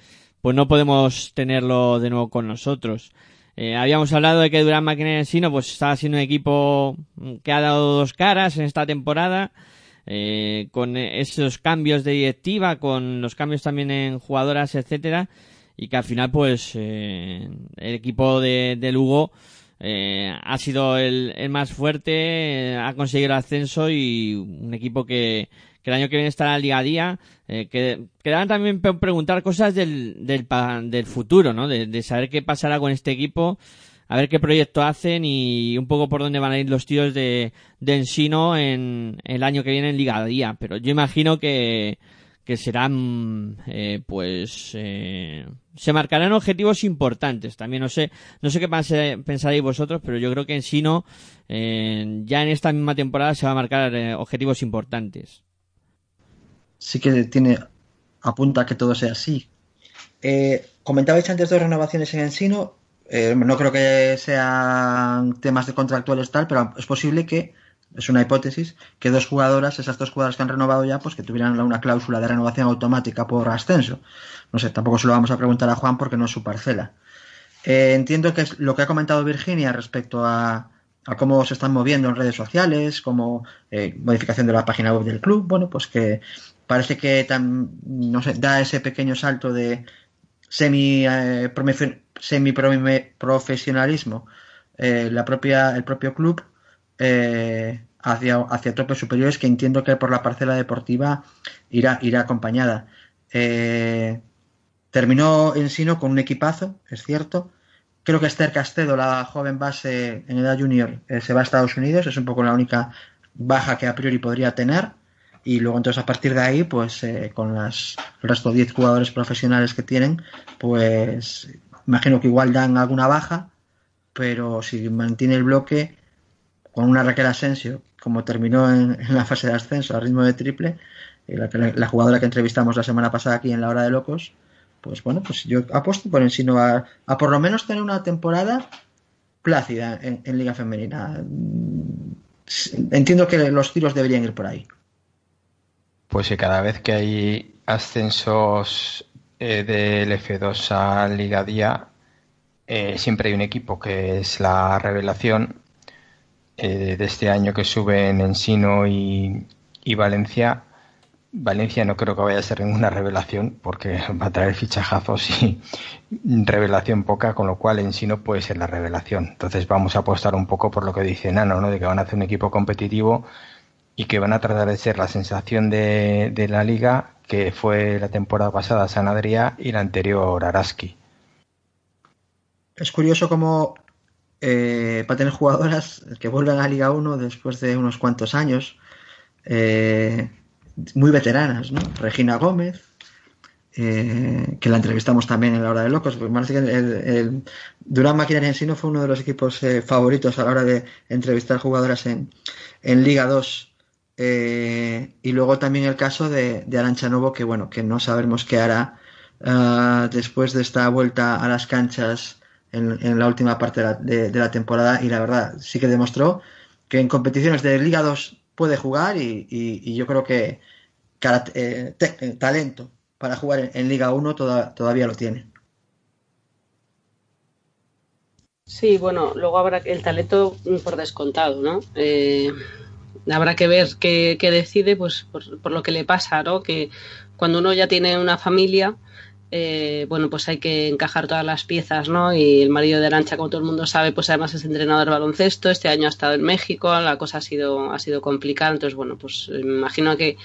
pues no podemos tenerlo de nuevo con nosotros. Eh, habíamos hablado de que Durán Máquina Ensino pues estaba siendo un equipo que ha dado dos caras en esta temporada. Eh, con esos cambios de directiva, con los cambios también en jugadoras, etcétera, y que al final, pues, eh, el equipo de, de Lugo eh, ha sido el, el más fuerte, ha conseguido el ascenso y un equipo que, que el año que viene estará día a día. Eh, que quedaban también preguntar cosas del, del, del futuro, ¿no? De, de, saber qué pasará con este equipo a ver qué proyecto hacen y un poco por dónde van a ir los tiros de, de Ensino en, el año que viene en Liga Día. Pero yo imagino que, que serán, eh, pues, eh, se marcarán objetivos importantes. También no sé, no sé qué pensaréis vosotros, pero yo creo que Ensino eh, ya en esta misma temporada se va a marcar eh, objetivos importantes. Sí que tiene, apunta que todo sea así. Eh, comentabais antes de renovaciones en Ensino, eh, no creo que sean temas de contractuales tal, pero es posible que, es una hipótesis, que dos jugadoras, esas dos jugadoras que han renovado ya, pues que tuvieran una cláusula de renovación automática por ascenso. No sé, tampoco se lo vamos a preguntar a Juan porque no es su parcela. Eh, entiendo que es lo que ha comentado Virginia respecto a, a cómo se están moviendo en redes sociales, como eh, modificación de la página web del club, bueno, pues que parece que tan, no sé, da ese pequeño salto de semi eh, semiprofesionalismo eh, la propia, el propio club eh, hacia, hacia topes superiores que entiendo que por la parcela deportiva irá, irá acompañada. Eh, terminó en Sino con un equipazo, es cierto. Creo que Esther Castedo, la joven base en edad junior, eh, se va a Estados Unidos, es un poco la única baja que a priori podría tener. Y luego entonces a partir de ahí, pues eh, con las, el resto de 10 jugadores profesionales que tienen, pues imagino que igual dan alguna baja, pero si mantiene el bloque con una Raquel Asensio, como terminó en, la fase de ascenso a ritmo de triple, y la, la, jugadora que entrevistamos la semana pasada aquí en la hora de locos, pues bueno, pues yo apuesto por Ensino a, a por lo menos tener una temporada plácida en, en, Liga Femenina. Entiendo que los tiros deberían ir por ahí. Pues sí, cada vez que hay ascensos eh, del F2 a Liga Día, eh, siempre hay un equipo que es la revelación eh, de este año que suben Ensino y, y, Valencia. Valencia no creo que vaya a ser ninguna revelación porque va a traer fichajazos y revelación poca, con lo cual Ensino puede ser la revelación. Entonces vamos a apostar un poco por lo que dice Nano, ¿no? de que van a hacer un equipo competitivo y que van a tratar de ser la sensación de, la liga que fue la temporada pasada San Adrià y la anterior Araski. Es curioso cómo eh, para tener jugadoras que vuelvan a Liga 1 después de unos cuantos años, eh, muy veteranas, ¿no? Regina Gómez, eh, que la entrevistamos también en la hora de locos, porque que el, el Durán en sí no fue uno de los equipos favoritos a la hora de entrevistar jugadoras en, en Liga 2 eh, y luego también el caso de, de, Arancha Novo, que bueno, que no sabemos qué hará uh, después de esta vuelta a las canchas en, en la última parte de la, temporada. Y la verdad, sí que demostró que en competiciones de Liga 2 puede jugar y, y, yo creo que eh, te, talento para jugar en, Liga 1 toda, todavía lo tiene. Sí, bueno, luego habrá el talento por descontado, ¿no? Eh, habrá que ver qué, decide, pues por, por, lo que le pasa, ¿no? Que cuando uno ya tiene una familia, eh, bueno, pues hay que encajar todas las piezas, ¿no? Y el marido de Arancha, como todo el mundo sabe, pues además es entrenador de baloncesto, este año ha estado en México, la cosa ha sido, ha sido complicada, entonces, bueno, pues me imagino que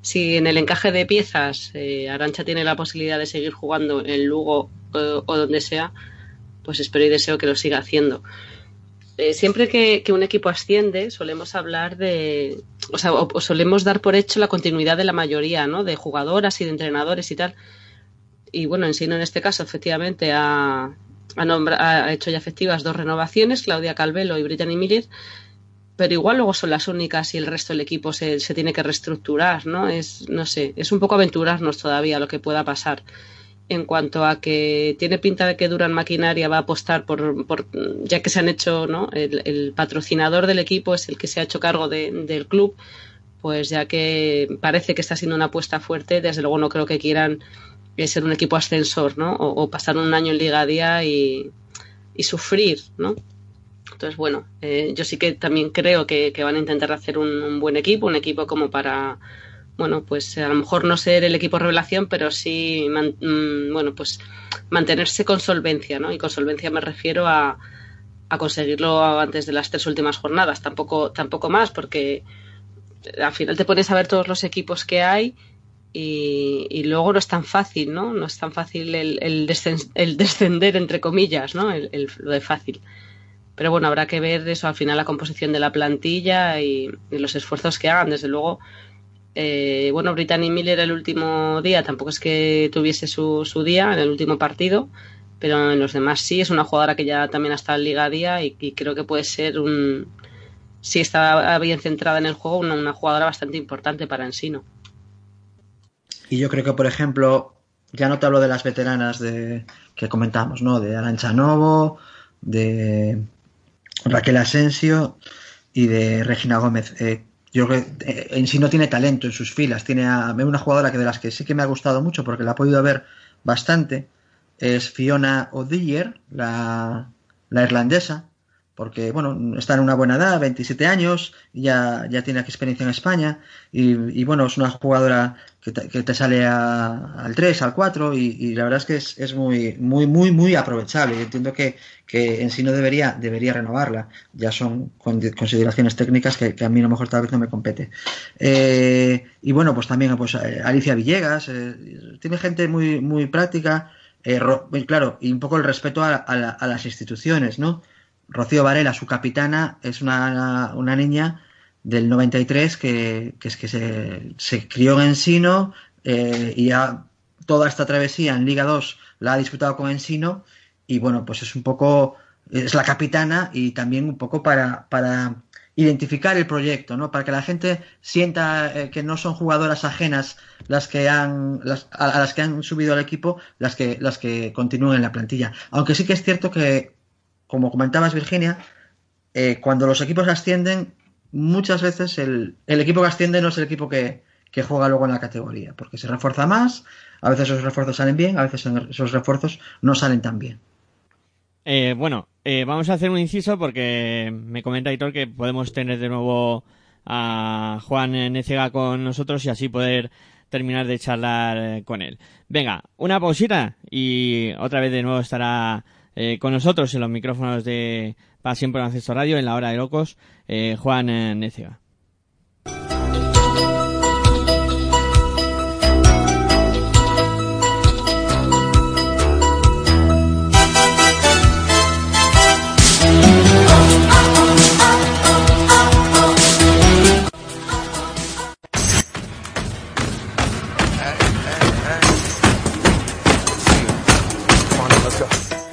si en el encaje de piezas eh, Arancha tiene la posibilidad de seguir jugando en Lugo eh, o donde sea, pues espero y deseo que lo siga haciendo eh, siempre que, un equipo asciende solemos hablar de, o sea, o, solemos dar por hecho la continuidad de la mayoría, ¿no? De jugadoras y de entrenadores y tal. Y bueno, Ensino en este caso efectivamente ha, ha hecho ya efectivas dos renovaciones, Claudia Calvelo y Brittany Miller, pero igual luego son las únicas y el resto del equipo se, se tiene que reestructurar, ¿no? Es, no sé, es un poco aventurarnos todavía lo que pueda pasar en cuanto a que tiene pinta de que Duran Maquinaria va a apostar por, por ya que se han hecho, ¿no? El, patrocinador del equipo es el que se ha hecho cargo de, del club, pues ya que parece que está siendo una apuesta fuerte, desde luego no creo que quieran ser un equipo ascensor, ¿no? O, pasar un año en Liga a día y, sufrir, ¿no? Entonces, bueno, eh, yo sí que también creo que, van a intentar hacer un, buen equipo, un equipo como para, bueno, pues a lo mejor no ser el equipo revelación, pero sí, mm, bueno, pues mantenerse con solvencia, ¿no? Y con solvencia me refiero a, a conseguirlo antes de las tres últimas jornadas, tampoco, tampoco más, porque al final te pones a ver todos los equipos que hay y, luego no es tan fácil, ¿no? No es tan fácil el, el, descender, entre comillas, ¿no? El, lo de fácil. Pero bueno, habrá que ver eso al final la composición de la plantilla y, los esfuerzos que hagan. Desde luego, eh, bueno, Brittany Miller el último día tampoco es que tuviese su, su día en el último partido, pero en los demás sí. Es una jugadora que ya también estado en Liga Día y, y creo que puede ser un, si está bien centrada en el juego, una, una jugadora bastante importante para Ensino. Y yo creo que, por ejemplo, ya no te hablo de las veteranas de que comentamos, ¿no? De Arancha Novo, de Raquel Asensio y de Regina Gómez. Eh, yo que eh, en sí no tiene talento en sus filas. Tiene a, una jugadora que de las que sí que me ha gustado mucho porque la he podido ver bastante. Es Fiona O'Diller, la, la irlandesa, porque bueno, está en una buena edad, 27 años, ya, ya tiene experiencia en España y, bueno, es una jugadora que te, sale al 3, al 4 y, la verdad es que es, muy, muy, muy, muy aprovechable y entiendo que, en sí no debería, debería renovarla, ya son consideraciones técnicas que, a mí a lo mejor tal vez no me compete. Eh, y bueno, pues también pues, eh, Alicia Villegas, eh, tiene gente muy, muy práctica, claro, y un poco el respeto a, a las instituciones, ¿no? Rocío Varela, su capitana, es una, una niña del 93 que, que, es que se, se, crió en Ensino eh, y ya toda esta travesía en Liga 2 la ha disputado con Ensino y bueno, pues es un poco, es la capitana y también un poco para, para identificar el proyecto, ¿no? Para que la gente sienta eh, que no son jugadoras ajenas las que han, las, a, a, las que han subido al equipo, las que, las que continúen en la plantilla. Aunque sí que es cierto que como comentabas Virginia, eh, cuando los equipos ascienden, muchas veces el, equipo que asciende no es el equipo que, juega luego en la categoría, porque se refuerza más, a veces esos refuerzos salen bien, a veces esos refuerzos no salen tan bien. Eh, bueno, eh, vamos a hacer un inciso porque me comenta Hitor que podemos tener de nuevo a Juan Necega con nosotros y así poder terminar de charlar con él. Venga, una pausita y otra vez de nuevo estará eh, con nosotros en los micrófonos de Pasión por Ancesto Radio en la hora de locos, eh, Juan eh, Necega.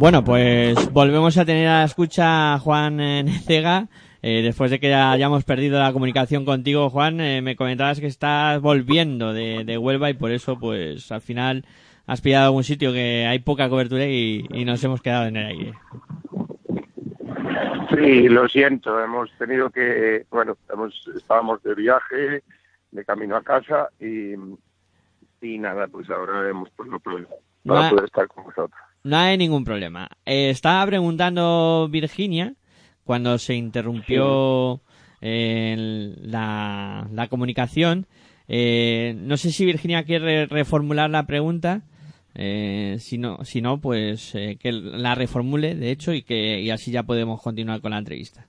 Bueno, pues volvemos a tener a la escucha a Juan eh, Necega. Eh, después de que hayamos perdido la comunicación contigo, Juan, eh, me comentabas que estás volviendo de, de, Huelva y por eso, pues, al final has pillado algún sitio que hay poca cobertura y, nos hemos quedado en el aire. Sí, lo siento, hemos tenido que, bueno, hemos, estábamos de viaje, de camino a casa y, y nada, pues ahora hemos pues, no, no, poder estar con vosotros. No hay ningún problema. Eh, estaba preguntando Virginia cuando se interrumpió la, la comunicación. no sé si Virginia quiere reformular la pregunta. Si no, si no, pues que la reformule, de hecho, y que y así ya podemos continuar con la entrevista.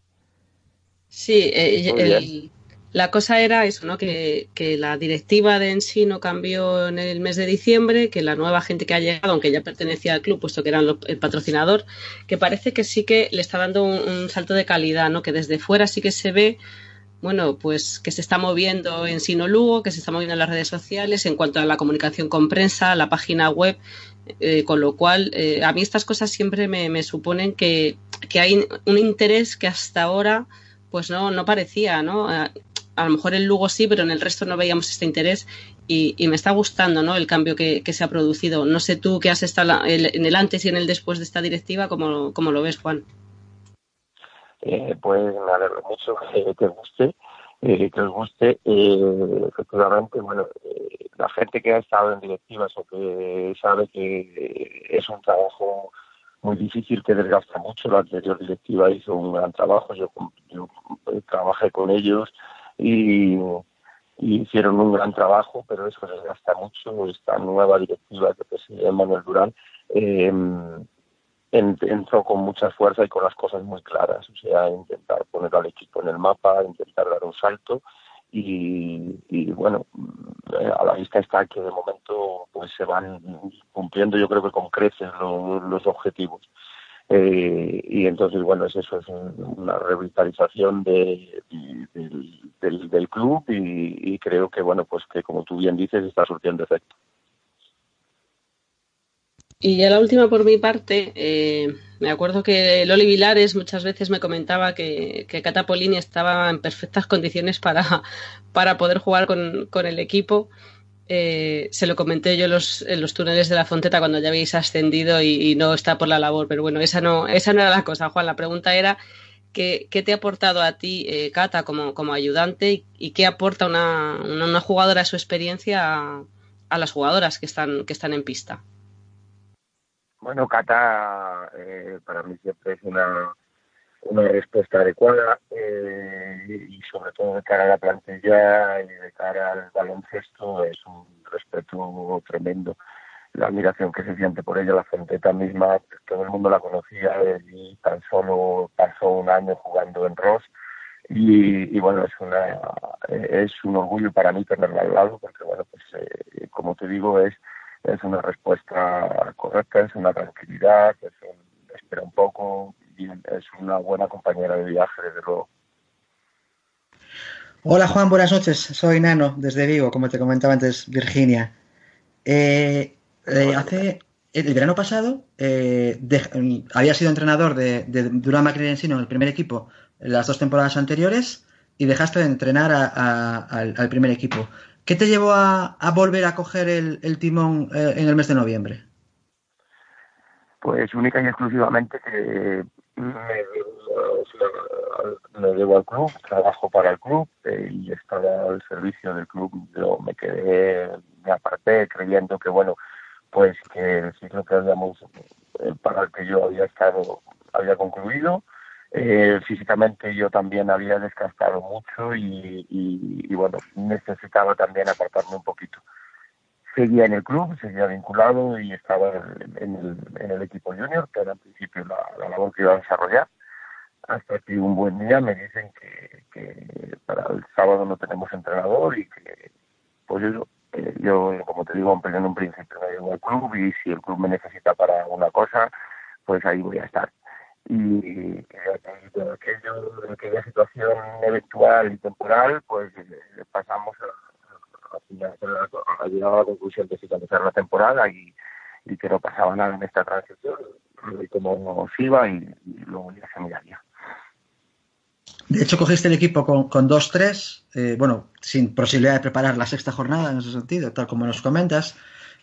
Sí, el, la cosa era eso, ¿no? Que, la directiva de en sí no cambió en el mes de diciembre, que la nueva gente que ha llegado, aunque ya pertenecía al club, puesto que era el patrocinador, que parece que sí que le está dando un, salto de calidad, ¿no? Que desde fuera sí que se ve, bueno, pues que se está moviendo en Sino Lugo, que se está moviendo en las redes sociales, en cuanto a la comunicación con prensa, la página web, eh, con lo cual eh, a mí estas cosas siempre me, me suponen que, que hay un interés que hasta ahora pues no, no parecía, ¿no? a lo mejor el Lugo sí, pero en el resto no veíamos este interés y, me está gustando ¿no? el cambio que, se ha producido. No sé tú que has estado en el antes y en el después de esta directiva, ¿cómo, cómo lo ves, Juan? Eh, pues me alegro mucho que te guste, eh, que os guste. Eh, efectivamente, bueno, la gente que ha estado en directivas o que sabe que es un trabajo muy difícil que desgasta mucho. La anterior directiva hizo un gran trabajo, yo, yo trabajé con ellos y, hicieron un gran trabajo, pero eso les gasta mucho. Esta nueva directiva que preside Manuel Durán eh, entró con mucha fuerza y con las cosas muy claras, o sea, intentar poner al equipo en el mapa, intentar dar un salto y, bueno, eh, a la vista está que de momento pues se van cumpliendo yo creo que con creces los objetivos. Eh, y entonces, bueno, es eso, es una revitalización de, del, club y, creo que, bueno, pues que como tú bien dices, está surtiendo efecto. Y ya la última por mi parte, eh, me acuerdo que Loli Vilares muchas veces me comentaba que, que Catapolini estaba en perfectas condiciones para, para poder jugar con, con el equipo eh, se lo comenté yo los, en los, túneles de la Fonteta cuando ya habéis ascendido y, no está por la labor, pero bueno, esa no, esa no era la cosa, Juan. La pregunta era ¿qué, qué te ha aportado a ti, eh, Cata, como, como ayudante y, qué aporta una, una, jugadora su experiencia a, las jugadoras que están, que están en pista? Bueno, Cata eh, para mí siempre es una, una respuesta adecuada eh, y sobre todo de cara a la plantilla y de cara al baloncesto es un respeto tremendo. La admiración que se siente por ella, la Fonteta misma, todo el mundo la conocía y tan solo pasó un año jugando en Ross y, bueno, es una es un orgullo para mí tenerla al lado porque bueno, pues eh, como te digo es es una respuesta correcta, es una tranquilidad, es un, espera un poco, es una buena compañera de viaje, desde luego. Hola Juan, buenas noches. Soy Nano, desde Vigo, como te comentaba antes, Virginia. Eh, eh, hace el verano pasado eh, había sido entrenador de, de Durán en el primer equipo las dos temporadas anteriores y dejaste de entrenar al, primer equipo. ¿Qué te llevó a, volver a coger el timón en el mes de noviembre? Pues única y exclusivamente que me, me debo al club, trabajo para el club eh, y estaba al servicio del club. Yo me quedé, me aparté creyendo que, bueno, pues que el ciclo que habíamos, eh, para el que yo había estado, había concluido. Eh, físicamente yo también había desgastado mucho y, bueno, necesitaba también apartarme un poquito seguía en el club, seguía vinculado y estaba en el, equipo junior, que era en principio la, labor que iba a desarrollar, hasta que un buen día me dicen que, para el sábado no tenemos entrenador y que, pues yo, eh, yo como te digo, en un principio me llevo al club y si el club me necesita para una cosa, pues ahí voy a estar. Y de, aquello, de aquella situación eventual y temporal, pues eh, pasamos a ha llegado a la conclusión de finalizar la temporada y, que no pasaba nada en esta transición, y como nos iba y, luego ya se miraría. De hecho, cogiste el equipo con, con 2-3, eh, bueno, sin posibilidad de preparar la sexta jornada en ese sentido, tal como nos comentas,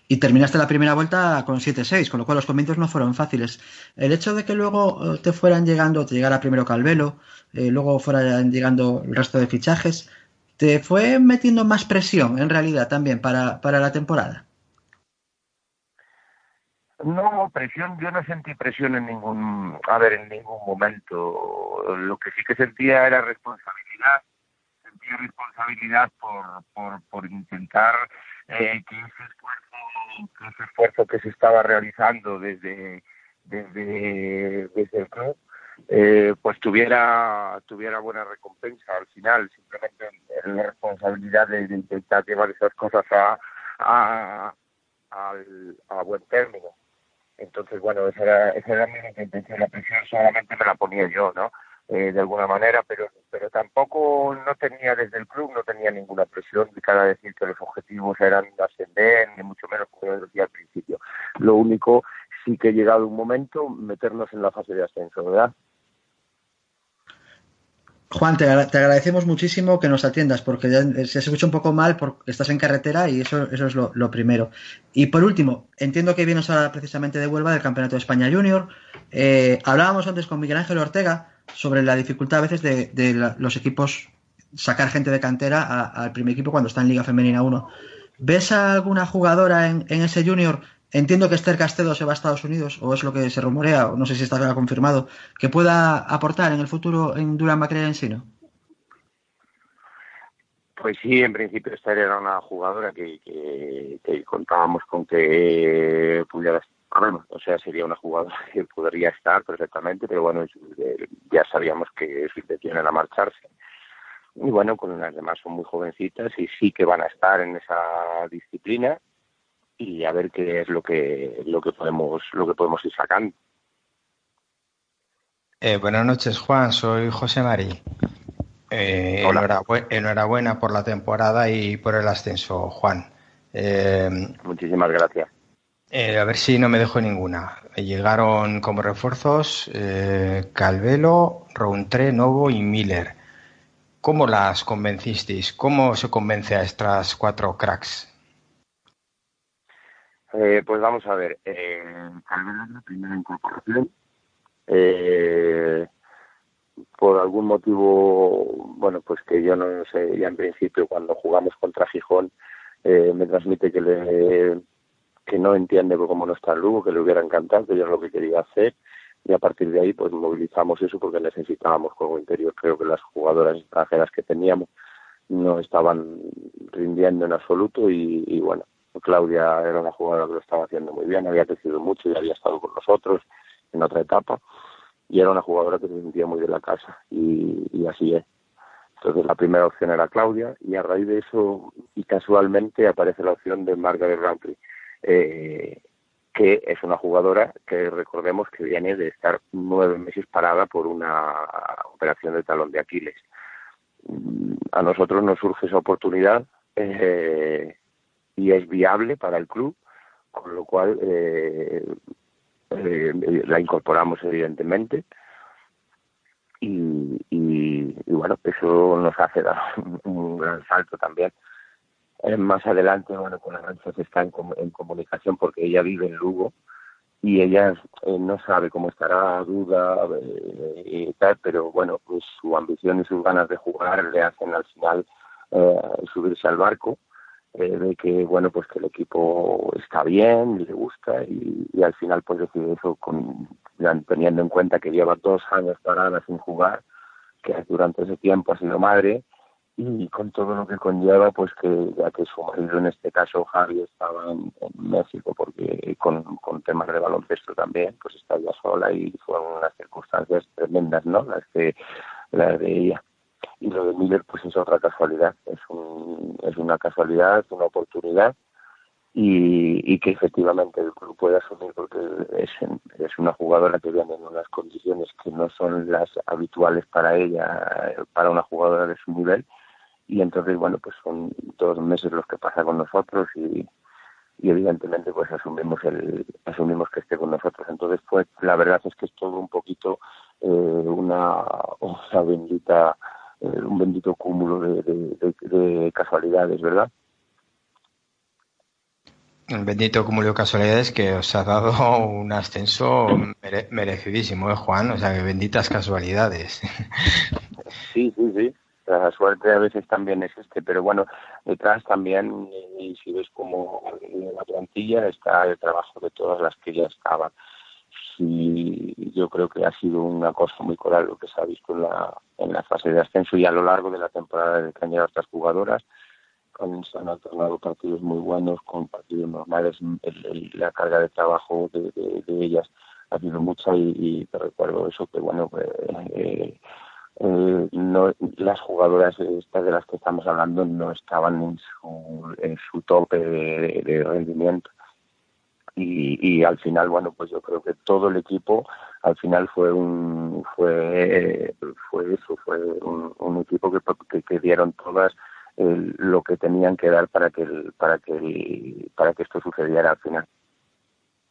y terminaste la primera vuelta con 7-6, con lo cual los comienzos no fueron fáciles. El hecho de que luego eh, te fueran llegando, te llegara primero Calvelo, eh, luego fueran llegando el resto de fichajes, ¿Te fue metiendo más presión en realidad también para, para la temporada? No, presión, yo no sentí presión en ningún, a ver, en ningún momento. Lo que sí que sentía era responsabilidad sentía responsabilidad por, por, por intentar eh, que ese esfuerzo ese esfuerzo que se estaba realizando desde desde, desde el club eh, pues tuviera tuviera buena recompensa al final simplemente la responsabilidad de, intentar llevar esas cosas a, a, a buen término. Entonces bueno esa era, esa era mi intención la presión solamente me la ponía yo no eh, de alguna manera, pero pero tampoco no tenía desde el club, no tenía ninguna presión de cara a decir que los objetivos eran ascender, ni mucho menos como decía al principio. Lo único, sí que llegado un momento meternos en la fase de ascenso, ¿verdad? Juan, te, agradecemos muchísimo que nos atiendas, porque ya se escucha un poco mal porque estás en carretera y eso, eso es lo, primero. Y por último, entiendo que vienes ahora precisamente de Huelva del Campeonato de España Junior. Eh, hablábamos antes con Miguel Ángel Ortega sobre la dificultad a veces de, los equipos sacar gente de cantera al primer equipo cuando está en Liga Femenina 1. ¿Ves a alguna jugadora en, ese junior? Entiendo que Esther Castedo se va a Estados Unidos, o es lo que se rumorea, o no sé si está confirmado, que pueda aportar en el futuro en Durán Macrea en ¿no? Pues sí, en principio Esther era una jugadora que, que contábamos con que pudiera o sea, sería una jugadora que podría estar perfectamente, pero bueno, eh, ya sabíamos que su intención era marcharse. Y bueno, con las demás son muy jovencitas y sí que van a estar en esa disciplina y a ver qué es lo que lo que podemos lo que podemos ir sacando. Eh, buenas noches, Juan. Soy José Marí. Eh, enhorabuena, por la temporada y por el ascenso, Juan. Muchísimas gracias. Eh, a ver si no me dejo ninguna. Llegaron como refuerzos eh, Calvelo, Rountré, Novo y Miller. ¿Cómo las convencisteis? ¿Cómo se convence a estas cuatro cracks? Eh, pues vamos a ver. Calvelo es la primera incorporación. por algún motivo, bueno, pues que yo no sé, ya en principio cuando jugamos contra Gijón, me transmite que le que no entiende cómo no está el Lugo, que le hubiera encantado, que yo es lo que quería hacer y a partir de ahí pues movilizamos eso porque necesitábamos juego interior. Creo que las jugadoras extranjeras que teníamos no estaban rindiendo en absoluto y, bueno, Claudia era una jugadora que lo estaba haciendo muy bien, había crecido mucho y había estado con nosotros en otra etapa y era una jugadora que se sentía muy de la casa y, así es. Entonces la primera opción era Claudia y a raíz de eso y casualmente aparece la opción de Margaret Rampley eh, que es una jugadora que recordemos que viene de estar nueve meses parada por una operación de talón de Aquiles. Mm, a nosotros nos surge esa oportunidad eh, y es viable para el club, con lo cual eh, eh, la incorporamos evidentemente. Y, y, bueno, eso nos hace dar un gran salto también eh, más adelante, bueno, con Arancha se está en, comunicación porque ella vive en Lugo y ella eh, no sabe cómo estará, duda eh, y tal, pero bueno, pues su ambición y sus ganas de jugar le hacen al final subirse al barco, de que bueno, pues que el equipo está bien, le gusta y, al final pues decide eso con, teniendo en cuenta que lleva dos años parada sin jugar, que durante ese tiempo ha sido madre, y con todo lo que conlleva, pues que ya que su marido, en este caso Javi, estaba en, México porque con, con, temas de baloncesto también, pues estaba sola y fueron unas circunstancias tremendas, ¿no? Las que las de ella. Y lo de Miller, pues es otra casualidad, es, un, es una casualidad, una oportunidad y, y que efectivamente el club puede asumir porque es, es una jugadora que viene en unas condiciones que no son las habituales para ella, para una jugadora de su nivel y entonces bueno pues son dos meses los que pasa con nosotros y, y evidentemente pues asumimos el asumimos que esté con nosotros entonces pues la verdad es que es todo un poquito eh, una, una bendita eh, un bendito cúmulo de, de, casualidades verdad un bendito cúmulo de casualidades que os ha dado un ascenso merecidísimo, ¿eh, Juan? O sea, que benditas casualidades. Sí, sí, sí. La suerte a veces también existe, pero bueno, detrás también, y si ves como en la plantilla, está el trabajo de todas las que ya estaban. sí, yo creo que ha sido una cosa muy coral lo que se ha visto en la, en la fase de ascenso y a lo largo de la temporada de cañar estas jugadoras. Se han alternado partidos muy buenos con partidos normales. la carga de trabajo de, ellas ha sido mucha y, te recuerdo eso que, bueno, eh, eh, no, las jugadoras estas de las que estamos hablando no estaban en su, tope de, rendimiento. Y, y, al final, bueno, pues yo creo que todo el equipo al final fue un fue fue eso, fue un, equipo que, que, dieron todas lo que tenían que dar para que para que para que esto sucediera al final.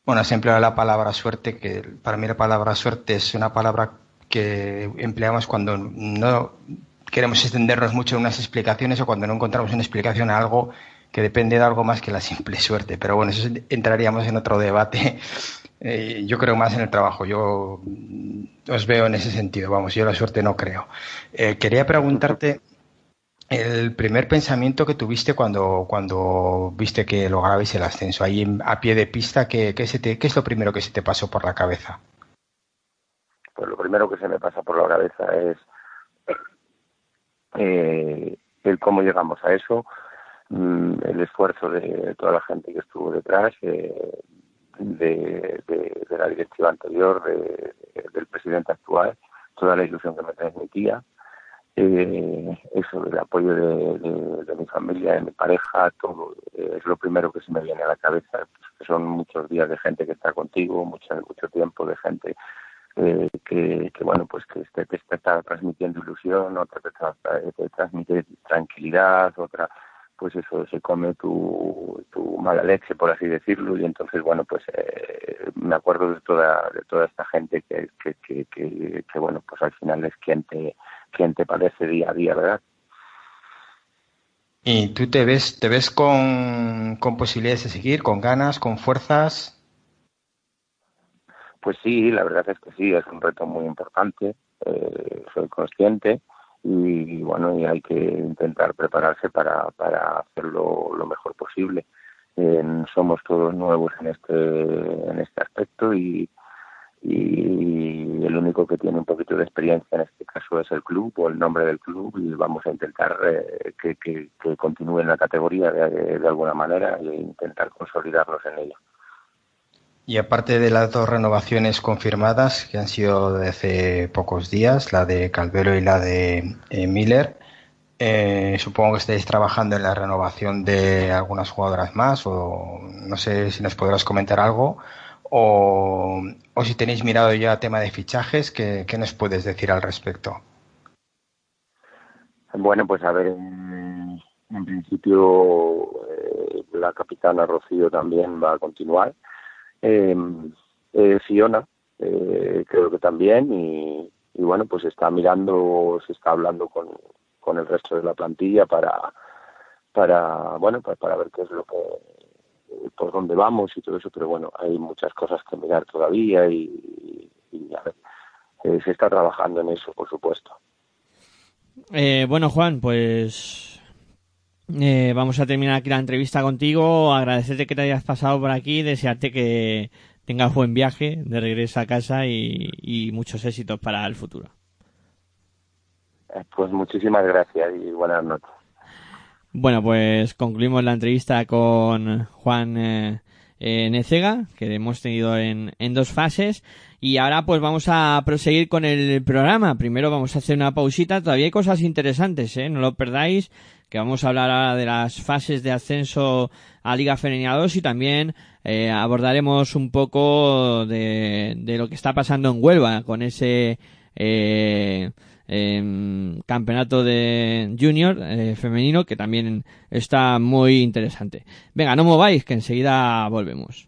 Bueno, se emplea la palabra suerte, que para mí la palabra suerte es una palabra que empleamos cuando no queremos extendernos mucho en unas explicaciones o cuando no encontramos una explicación a algo que depende de algo más que la simple suerte. Pero bueno, eso entraríamos en otro debate. Eh, yo creo más en el trabajo. Yo os veo en ese sentido. Vamos, yo la suerte no creo. Eh, quería preguntarte el primer pensamiento que tuviste cuando, cuando viste que lograbais el ascenso. Ahí a pie de pista, ¿qué, qué, ¿qué es lo primero que se te pasó por la cabeza? Pues lo primero que se me pasa por la cabeza es eh, el cómo llegamos a eso, mm, el esfuerzo de toda la gente que estuvo detrás, eh, de, la directiva anterior, del presidente actual, toda la ilusión que me transmitía, eh, eso, el apoyo de, mi familia, de mi pareja, todo es lo primero que se me viene a la cabeza. son muchos días de gente que está contigo, mucho, mucho tiempo de gente eh, que, bueno, pues que este, te, está transmitiendo ilusión, otra te, transmite tranquilidad, otra pues eso se come tu, tu mala leche por así decirlo y entonces bueno pues eh, me acuerdo de toda de toda esta gente que que, que, que, bueno pues al final es quien te quien te padece día a día verdad y tú te ves te ves con, con posibilidades de seguir con ganas con fuerzas pues sí, la verdad es que sí, es un reto muy importante, eh, soy consciente y bueno, y hay que intentar prepararse para, para hacerlo lo mejor posible. somos todos nuevos en este, en este aspecto y, y el único que tiene un poquito de experiencia en este caso es el club o el nombre del club y vamos a intentar eh, que, que, continúe en la categoría de, alguna manera e intentar consolidarnos en ella. Y aparte de las dos renovaciones confirmadas, que han sido de hace pocos días, la de Calvero y la de eh, Miller, eh, supongo que estáis trabajando en la renovación de algunas jugadoras más, o no sé si nos podrás comentar algo, o, si tenéis mirado ya tema de fichajes, ¿qué, nos puedes decir al respecto? Bueno, pues a ver, en, principio eh, la capitana Rocío también va a continuar Fiona, eh, creo que también, y, bueno, pues está mirando, se está hablando con, con el resto de la plantilla para, para bueno, pues para ver qué es lo que, por dónde vamos y todo eso, pero bueno, hay muchas cosas que mirar todavía y, a ver, eh, se está trabajando en eso, por supuesto. Eh, bueno, Juan, pues eh, vamos a terminar aquí la entrevista contigo. Agradecerte que te hayas pasado por aquí, desearte que tengas buen viaje de regreso a casa y, muchos éxitos para el futuro. Eh, pues muchísimas gracias y buenas noches. Bueno, pues concluimos la entrevista con Juan eh, Necega, que hemos tenido en, en dos fases. Y ahora pues vamos a proseguir con el programa. Primero vamos a hacer una pausita. Todavía hay cosas interesantes, ¿eh? No lo perdáis que vamos a hablar ahora de las fases de ascenso a Liga Femenina 2 y también eh, abordaremos un poco de, de, lo que está pasando en Huelva con ese eh, em, campeonato de junior eh, femenino que también está muy interesante. Venga, no mováis que enseguida volvemos.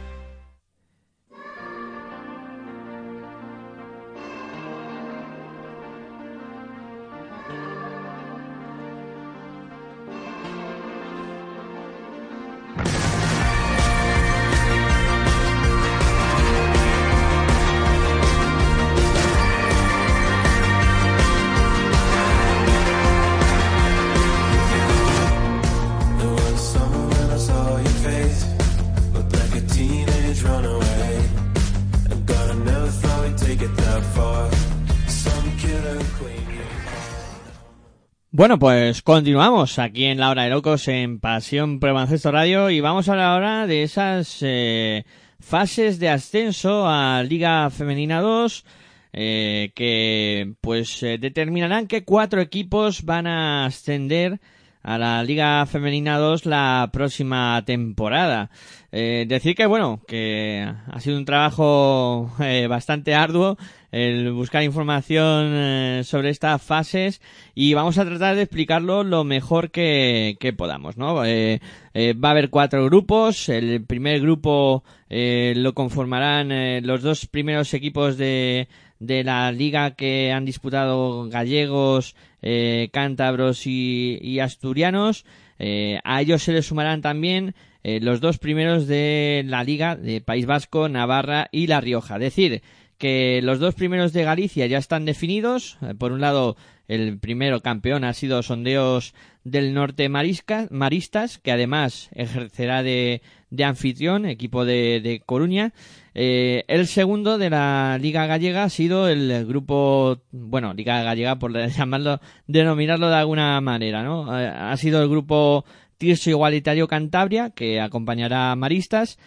Bueno, pues continuamos aquí en la hora de locos en Pasión Pro Baloncesto Radio y vamos a hablar ahora de esas eh, fases de ascenso a Liga Femenina 2 eh, que pues eh, determinarán que cuatro equipos van a ascender a la Liga Femenina 2 la próxima temporada. Eh, decir que bueno, que ha sido un trabajo eh, bastante arduo el buscar información eh, sobre estas fases y vamos a tratar de explicarlo lo mejor que, que podamos, ¿no? Eh, va a haber cuatro grupos. El primer grupo lo conformarán los dos primeros equipos de, de la liga que han disputado gallegos, eh, cántabros y, asturianos. Eh, a ellos se les sumarán también eh, los dos primeros de la liga de País Vasco, Navarra y La Rioja. Es decir, que los dos primeros de Galicia ya están definidos. Por un lado, el primero campeón ha sido Sondeos del Norte Maristas, que además ejercerá de, de anfitrión, equipo de, de Coruña. Eh, el segundo de la Liga Gallega ha sido el grupo, bueno, Liga Gallega por llamarlo, denominarlo de alguna manera, ¿no? Ha sido el grupo Tirso Igualitario Cantabria, que acompañará a Maristas.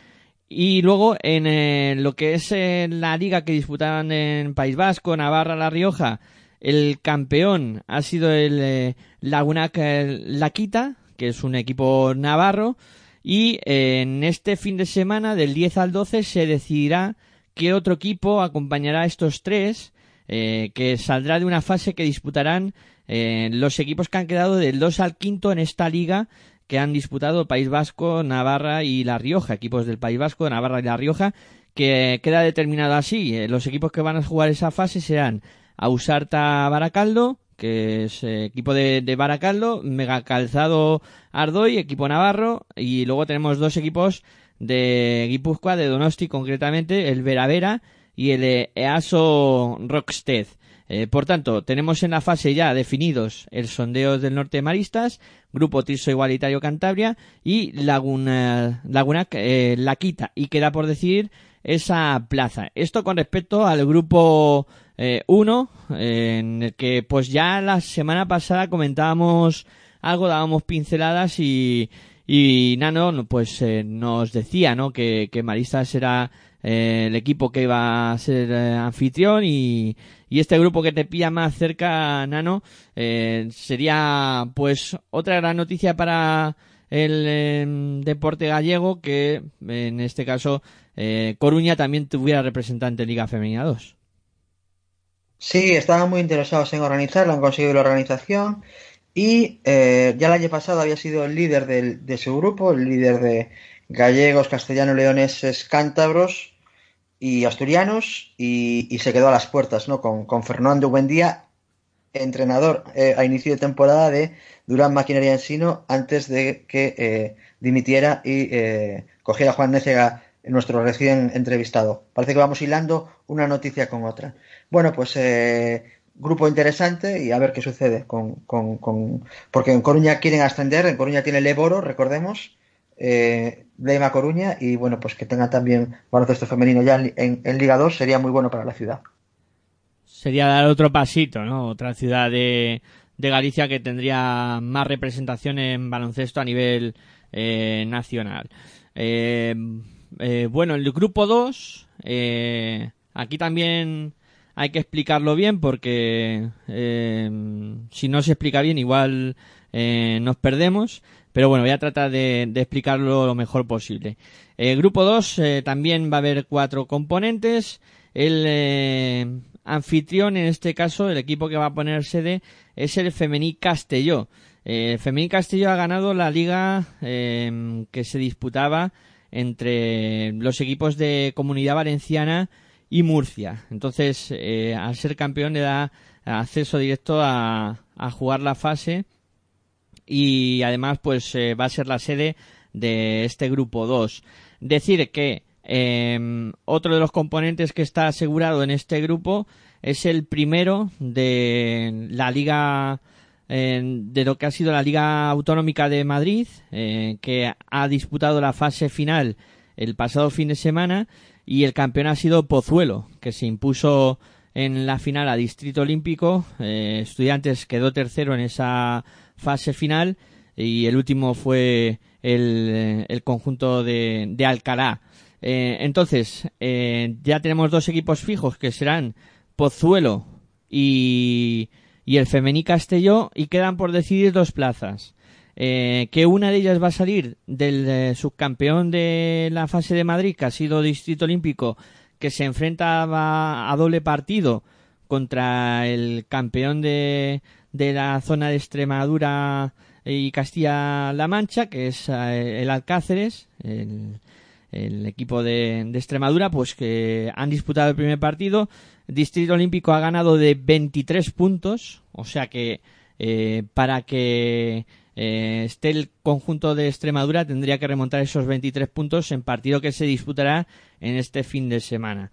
Y luego en eh, lo que es eh, la liga que disputaban en País Vasco, Navarra, La Rioja, el campeón ha sido el eh, Lagunac Laquita, que es un equipo navarro. Y eh, en este fin de semana, del 10 al 12, se decidirá qué otro equipo acompañará a estos tres, eh, que saldrá de una fase que disputarán eh, los equipos que han quedado del 2 al 5 en esta liga que han disputado País Vasco, Navarra y La Rioja, equipos del País Vasco, Navarra y La Rioja, que queda determinado así. Eh, los equipos que van a jugar esa fase serán Ausarta Baracaldo, que es eh, equipo de, de Baracaldo, Mega Calzado Ardoy, equipo navarro, y luego tenemos dos equipos de Guipúzcoa, de Donosti concretamente, el Veravera y el eh, EASO Rockstead. Eh, por tanto, tenemos en la fase ya definidos el sondeo del norte de Maristas, Grupo Tirso Igualitario Cantabria y Laguna, Lagunac eh, Laquita. Y queda por decir esa plaza. Esto con respecto al grupo 1, eh, en el que pues ya la semana pasada comentábamos algo, dábamos pinceladas y, y Nano pues eh, nos decía ¿no? que, que Maristas era eh, el equipo que iba a ser eh, anfitrión y, este grupo que te pilla más cerca, Nano, eh, sería pues otra gran noticia para el eh, deporte gallego que en este caso eh, Coruña también tuviera representante en Liga Femenina 2. Sí, estaban muy interesados en organizarlo, han conseguido la organización y eh, ya el año pasado había sido el líder de su grupo, el líder de gallegos, castellanos, leoneses, cántabros y asturianos y, se quedó a las puertas ¿no? con, con Fernando Buendía, entrenador eh, a inicio de temporada de Durán Maquinaria Ensino antes de que eh, dimitiera y eh, cogiera Juan Nécega, nuestro recién entrevistado. Parece que vamos hilando una noticia con otra. Bueno, pues eh, grupo interesante y a ver qué sucede con, con, porque en Coruña quieren ascender, en Coruña tiene el Eboro, recordemos, eh, Leima Coruña y bueno, pues que tenga también baloncesto femenino ya en, en, Liga 2 sería muy bueno para la ciudad. Sería dar otro pasito, ¿no? Otra ciudad de, de Galicia que tendría más representación en baloncesto a nivel eh, nacional. Eh, bueno, el grupo 2, aquí también hay que explicarlo bien porque si no se explica bien igual nos perdemos. Pero bueno, voy a tratar de, explicarlo lo mejor posible. El grupo 2 también va a haber cuatro componentes. El anfitrión, en este caso, el equipo que va a poner sede, es el Femení Castelló. Eh, el Femení Castelló ha ganado la liga que se disputaba entre los equipos de Comunidad Valenciana y Murcia. Entonces, eh, al ser campeón le da acceso directo a, jugar la fase y además pues eh, va a ser la sede de este grupo 2. Decir que em, otro de los componentes que está asegurado en este grupo es el primero de la liga de lo que ha sido la Liga Autonómica de Madrid, eh, que ha disputado la fase final el pasado fin de semana y el campeón ha sido Pozuelo, que se impuso en la final a Distrito Olímpico. Eh, Estudiantes quedó tercero en esa fase final y el último fue el, conjunto de, Alcalá. Eh, entonces, ya tenemos dos equipos fijos que serán Pozuelo y, y el Femení Castelló y quedan por decidir dos plazas. Eh, que una de ellas va a salir del eh, subcampeón de la fase de Madrid, que ha sido Distrito Olímpico, que se enfrentaba a doble partido contra el campeón de, de la zona de Extremadura y Castilla-La Mancha, que es eh, el Alcáceres, el, equipo de, de, Extremadura, pues que han disputado el primer partido. Distrito Olímpico ha ganado de 23 puntos, o sea que para que eh, esté el conjunto de Extremadura tendría que remontar esos 23 puntos en partido que se disputará en este fin de semana.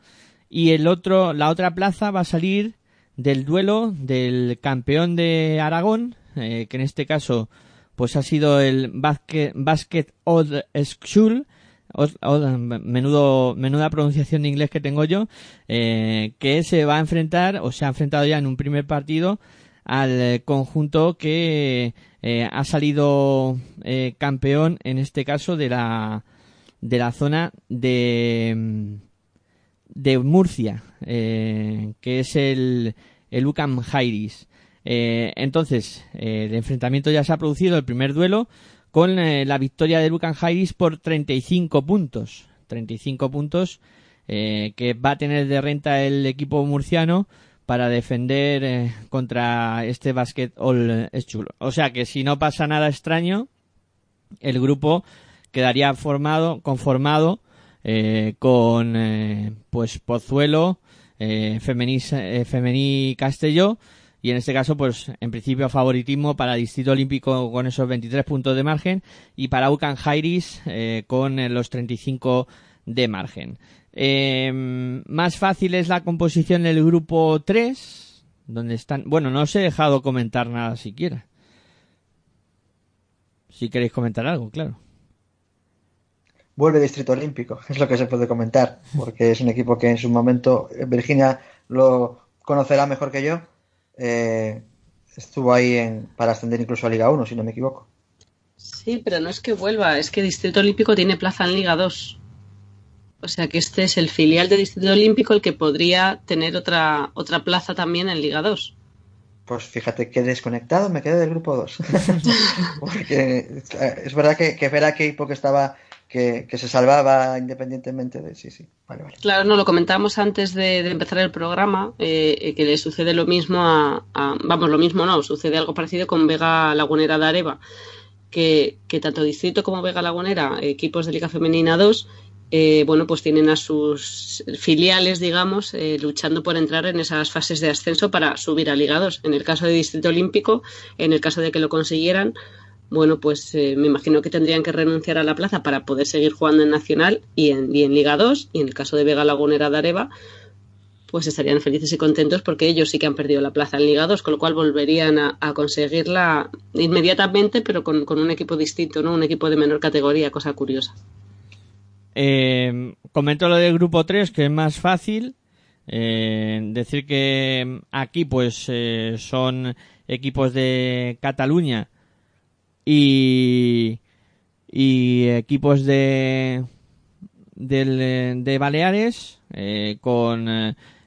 Y el otro, la otra plaza va a salir del duelo del campeón de Aragón, eh, que en este caso pues ha sido el Basket, Basket School, menuda pronunciación de inglés que tengo yo, eh, que se va a enfrentar o se ha enfrentado ya en un primer partido al conjunto que eh, ha salido eh, campeón en este caso de la de la zona de de Murcia que es el el UCAM Jairis entonces el enfrentamiento ya se ha producido el primer duelo con eh, la victoria de Lucan Jairis por 35 puntos. 35 puntos eh, que va a tener de renta el equipo murciano para defender eh, contra este Basket All chulo. O sea que si no pasa nada extraño, el grupo quedaría formado, conformado con pues Pozuelo, Femení, Femení Castelló y en este caso, pues en principio favoritismo para Distrito Olímpico con esos 23 puntos de margen y para Ucan Jairis eh, con eh, los 35 de margen. Em, más fácil es la composición del grupo 3, donde están... Bueno, no os he dejado comentar nada siquiera. Si queréis comentar algo, claro. Vuelve Distrito Olímpico, es lo que se puede comentar, porque es un equipo que en su momento Virginia lo conocerá mejor que yo eh, estuvo ahí en, para ascender incluso a Liga 1, si no me equivoco. Sí, pero no es que vuelva, es que Distrito Olímpico tiene plaza en Liga 2. O sea que este es el filial de Distrito Olímpico el que podría tener otra, otra plaza también en Liga 2. Pues fíjate que desconectado me quedé del grupo 2. Porque eh, es verdad que, que ver qué equipo que estaba que, se salvaba independientemente de sí, sí. Vale, vale. Claro, no, lo comentábamos antes de, empezar el programa, eh, eh, que le sucede lo mismo a, vamos, lo mismo no, sucede algo parecido con Vega Lagunera de Areva, que, que tanto Distrito como Vega Lagunera, equipos de Liga Femenina 2, eh, bueno, pues tienen a sus filiales, digamos, luchando por entrar en esas fases de ascenso para subir a Liga 2. En el caso de Distrito Olímpico, en el caso de que lo consiguieran, bueno, pues eh, me imagino que tendrían que renunciar a la plaza para poder seguir jugando en Nacional y en, Liga 2, y en el caso de Vega Lagunera de Areva, pues estarían felices y contentos porque ellos sí que han perdido la plaza en Liga 2, con lo cual volverían a, conseguirla inmediatamente, pero con, un equipo distinto, ¿no? Un equipo de menor categoría, cosa curiosa. Eh, comento lo del grupo 3, que es más fácil. Eh, decir que aquí pues eh, son equipos de Cataluña y, y equipos de, de Baleares eh, con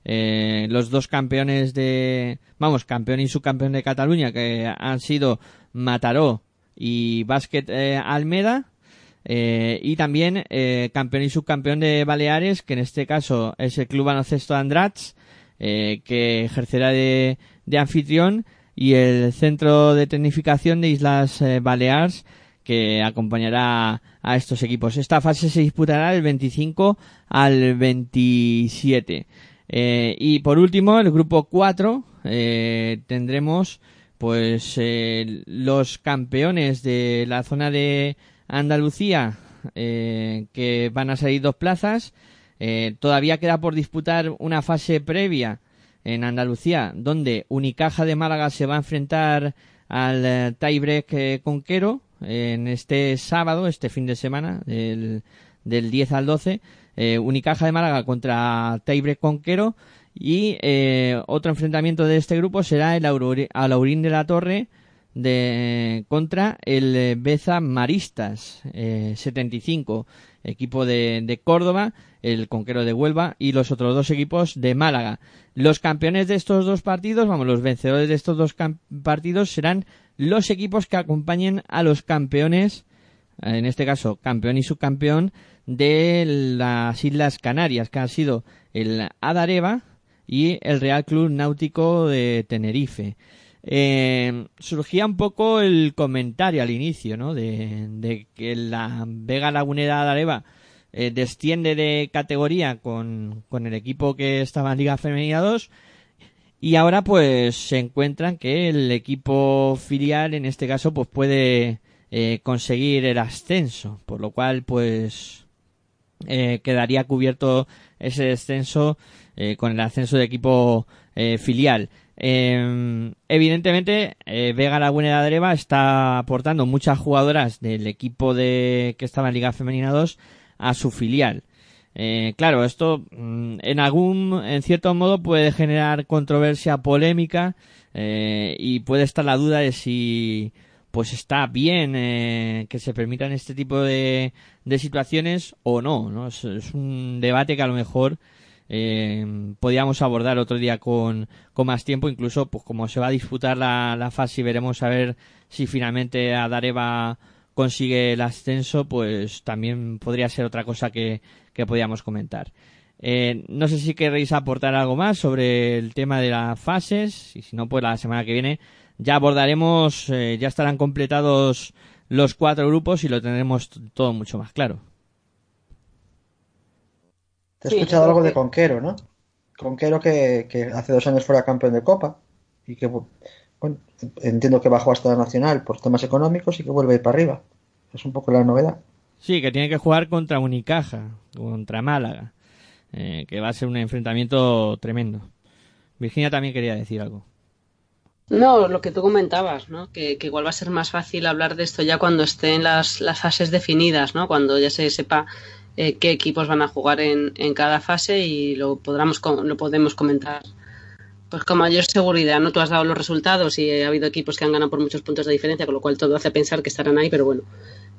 eh, los dos campeones de, vamos, campeón y subcampeón de Cataluña, que han sido Mataró y Básquet Almeda, eh, y también campeón y subcampeón de Baleares, que en este caso es el Club Baloncesto Andrats, que ejercerá de, de, anfitrión, y el Centro de Tecnificación de Islas Baleares, que acompañará a estos equipos. Esta fase se disputará del 25 al 27. Eh, y por último, el grupo 4 eh, tendremos pues eh, los campeones de la zona de Andalucía que van a salir dos plazas. todavía queda por disputar una fase previa en Andalucía donde Unicaja de Málaga se va a enfrentar al tiebreak conquero en este sábado, este fin de semana, del, del 10 al 12 eh, Unicaja de Málaga contra Taibre Conquero y eh, otro enfrentamiento de este grupo será el Alaurín de la Torre de, contra el eh, Beza Maristas 75, equipo de, de, Córdoba, el Conquero de Huelva y los otros dos equipos de Málaga. Los campeones de estos dos partidos, vamos, los vencedores de estos dos partidos serán los equipos que acompañen a los campeones, en este caso campeón y subcampeón, de las Islas Canarias, que han sido el Adareva y el Real Club Náutico de Tenerife. Eh, surgía un poco el comentario al inicio, ¿no? De, que la Vega Lagunera Adareva eh, desciende de categoría con, con, el equipo que estaba en Liga Femenina 2 y ahora pues se encuentran que el equipo filial en este caso pues puede eh, conseguir el ascenso, por lo cual pues quedaría cubierto ese descenso con el ascenso de equipo eh, filial. evidentemente, Vega Laguna de Adreva está aportando muchas jugadoras del equipo de que estaba en Liga Femenina 2 a su filial. claro, esto mm, en algún, en cierto modo puede generar controversia polémica y puede estar la duda de si pues está bien eh, que se permitan este tipo de, de situaciones o no, ¿no? Es, un debate que a lo mejor eh, podíamos abordar otro día con, con, más tiempo, incluso pues como se va a disputar la, la fase y veremos a ver si finalmente Adareva consigue el ascenso, pues también podría ser otra cosa que, que podíamos comentar. Eh, no sé si queréis aportar algo más sobre el tema de las fases, y si no, pues la semana que viene ya abordaremos, eh, ya estarán completados los cuatro grupos y lo tendremos todo mucho más claro. Te he escuchado algo de Conquero, ¿no? Conquero que, que, hace dos años fuera campeón de Copa y que, bueno, entiendo que bajó hasta la Nacional por temas económicos y que vuelve a ir para arriba. Es un poco la novedad. Sí, que tiene que jugar contra Unicaja, contra Málaga, eh, que va a ser un enfrentamiento tremendo. Virginia también quería decir algo. No, lo que tú comentabas, ¿no? Que, igual va a ser más fácil hablar de esto ya cuando estén las, las fases definidas, ¿no? Cuando ya se sepa eh, qué equipos van a jugar en, en cada fase y lo, podamos, lo podemos comentar pues con mayor seguridad, ¿no? Tú has dado los resultados y ha habido equipos que han ganado por muchos puntos de diferencia, con lo cual todo hace pensar que estarán ahí, pero bueno,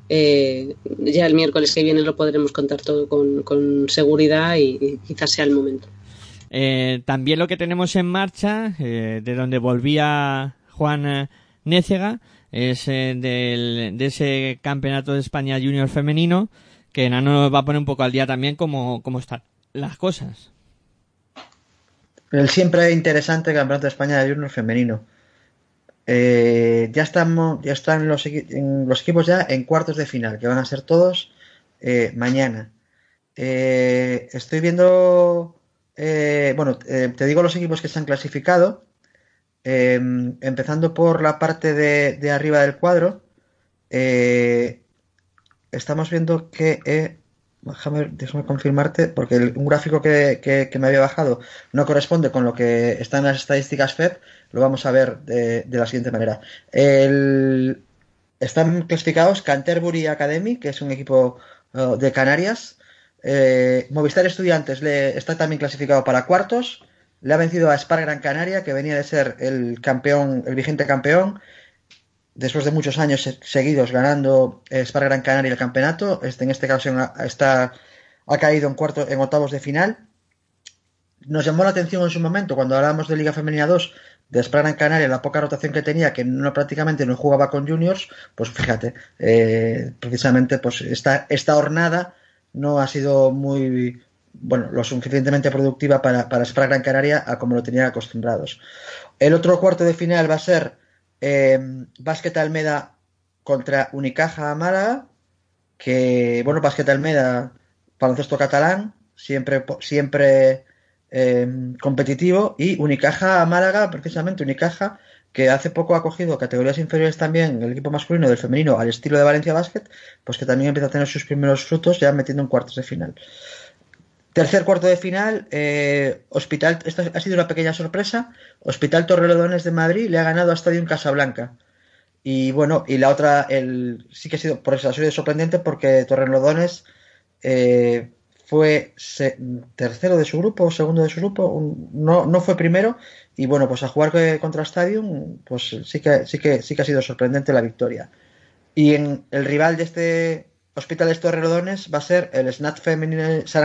eh, ya el miércoles que viene lo podremos contar todo con, con seguridad y quizás sea el momento. Eh, también lo que tenemos en marcha, eh, de donde volvía Juan eh, Nécega, es del, de ese campeonato de España junior femenino, que nos va a poner un poco al día también cómo, cómo están las cosas. El siempre interesante campeonato de España de junior femenino. ya estamos, ya están los, equipos ya en cuartos de final, que van a ser todos mañana. estoy viendo eh, bueno, eh, te digo los equipos que se han clasificado. Eh, empezando por la parte de, arriba del cuadro, estamos viendo que déjame, déjame confirmarte, porque el, un gráfico que, que, me había bajado no corresponde con lo que está en las estadísticas FED, lo vamos a ver de, de la siguiente manera. El, están clasificados Canterbury Academy, que es un equipo uh, de Canarias. Eh, Movistar Estudiantes le, está también clasificado para cuartos. Le ha vencido a Spar Gran Canaria, que venía de ser el campeón, el vigente campeón después de muchos años seguidos ganando Spar Gran Canaria el campeonato, este, en este caso está, ha caído en, cuarto, en octavos de final. Nos llamó la atención en su momento, cuando hablábamos de Liga Femenina 2, de Spar Gran Canaria, la poca rotación que tenía, que no prácticamente no jugaba con juniors, pues fíjate, eh, precisamente pues esta, esta hornada no ha sido muy, bueno, lo suficientemente productiva para, para Gran Canaria a como lo tenían acostumbrados. El otro cuarto de final va a ser eh, Básquet Almeda contra Unicaja Málaga, que, bueno, Básquet Almeda, baloncesto catalán, siempre, siempre eh, competitivo, y Unicaja Málaga, precisamente Unicaja, que hace poco ha cogido categorías inferiores también, el equipo masculino del femenino, al estilo de Valencia Basket, pues que también empieza a tener sus primeros frutos ya metiendo en cuartos de final. Tercer cuarto de final, eh, Hospital, esta ha sido una pequeña sorpresa. Hospital Torrelodones de Madrid le ha ganado a Estadio Casablanca. Y bueno, y la otra, el, sí que ha sido, por sorprendente porque Torrelodones eh, fue tercero de su grupo, segundo de su grupo, no, no fue primero. Y bueno, pues a jugar contra Stadium, pues sí que, sí que, sí que ha sido sorprendente la victoria. Y en el rival de este Hospital Torrelodones va a ser el Snat Femenino San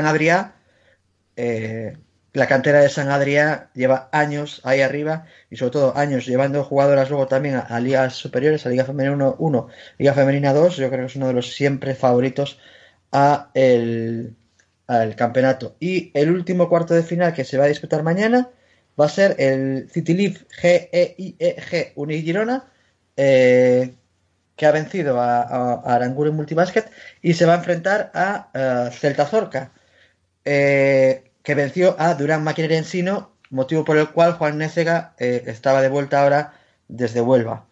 eh, la cantera de San Adrià lleva años ahí arriba y sobre todo años llevando jugadoras luego también a, ligas superiores, a Liga Femenina 1, Liga Femenina 2, yo creo que es uno de los siempre favoritos a el, al campeonato. Y el último cuarto de final que se va a disputar mañana va a ser el City League GEIEG Unigirona, eh, que ha vencido a, a, Multibasket y se va a enfrentar a, a Celta Zorca. Eh, que venció a Durán Maquinaria Ensino, motivo por el cual Juan Nécega eh, estaba de vuelta ahora desde Huelva.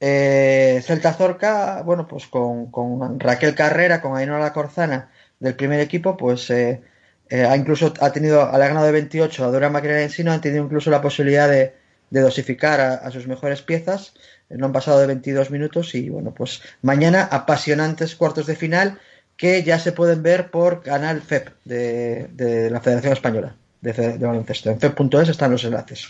Eh, Celta Zorca, bueno, pues con, Raquel Carrera, con Ainhoa Corzana del primer equipo, pues ha incluso ha tenido, ha ganado de 28 a Durán Maquinaria Ensino, han tenido incluso la posibilidad de, de dosificar a, a, sus mejores piezas, no han pasado de 22 minutos y bueno, pues mañana apasionantes cuartos de final que ya se pueden ver por canal FEP de, de la Federación Española de, de Baloncesto. En FEP.es están los enlaces.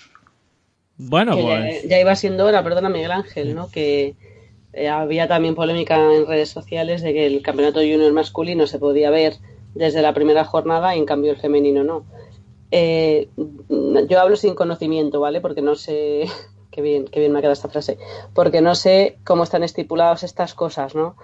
Bueno, pues. Ya, ya, iba siendo hora, perdona Miguel Ángel, ¿no? Que eh, había también polémica en redes sociales de que el campeonato junior masculino se podía ver desde la primera jornada y en cambio el femenino no. Eh, yo hablo sin conocimiento, ¿vale? Porque no sé. Qué bien, qué bien me ha quedado esta frase. Porque no sé cómo están estipuladas estas cosas, ¿no?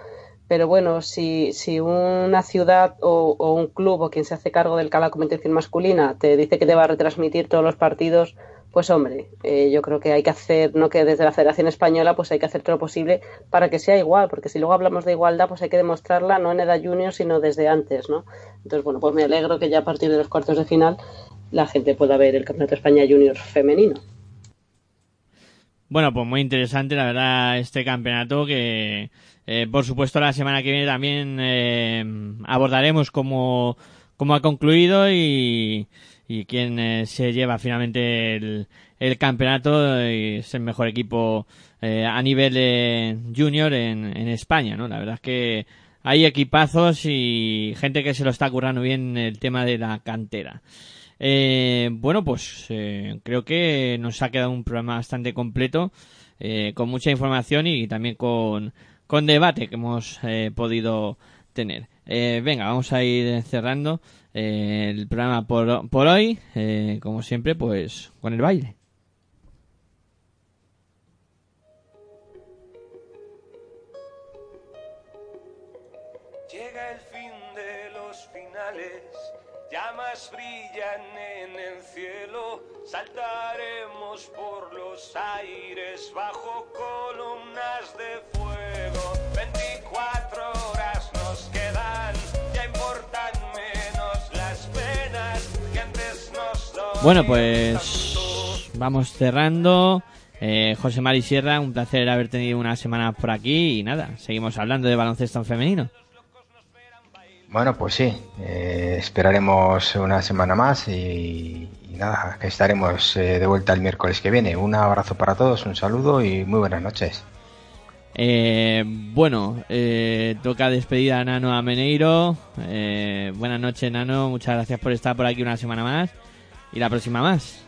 Pero bueno, si, si una ciudad o, un club o quien se hace cargo de la competición masculina te dice que te va a retransmitir todos los partidos, pues hombre, eh, yo creo que hay que hacer, no que desde la Federación Española, pues hay que hacer todo lo posible para que sea igual, porque si luego hablamos de igualdad, pues hay que demostrarla no en edad junior, sino desde antes, ¿no? Entonces, bueno, pues me alegro que ya a partir de los cuartos de final la gente pueda ver el Campeonato de España Junior femenino. Bueno, pues muy interesante, la verdad, este campeonato que, eh, por supuesto, la semana que viene también eh, abordaremos cómo, cómo ha concluido y, y quién eh, se lleva finalmente el, campeonato y es el mejor equipo a nivel junior en, en España, ¿no? La verdad es que hay equipazos y gente que se lo está currando bien el tema de la cantera. Bueno, pues creo que nos ha quedado un programa bastante completo, con mucha información y también con, con debate que hemos eh, podido tener. venga, vamos a ir cerrando el programa por, por hoy, como siempre, pues con el baile. Llega el fin de los finales, llamas brillan en el cielo, saltaremos por los aires bajo columnas de fuego. 24 horas nos quedan, ya importan menos las penas que antes nos Bueno, pues vamos cerrando. Eh, José Mari Sierra, un placer haber tenido una semana por aquí y nada, seguimos hablando de baloncesto femenino. Bueno, pues sí, eh, esperaremos una semana más y, y nada, que estaremos eh, de vuelta el miércoles que viene. Un abrazo para todos, un saludo y muy buenas noches. Eh, bueno, eh, toca despedir a Nano Ameneiro. Eh, buenas noches, Nano. Muchas gracias por estar por aquí una semana más. Y la próxima más.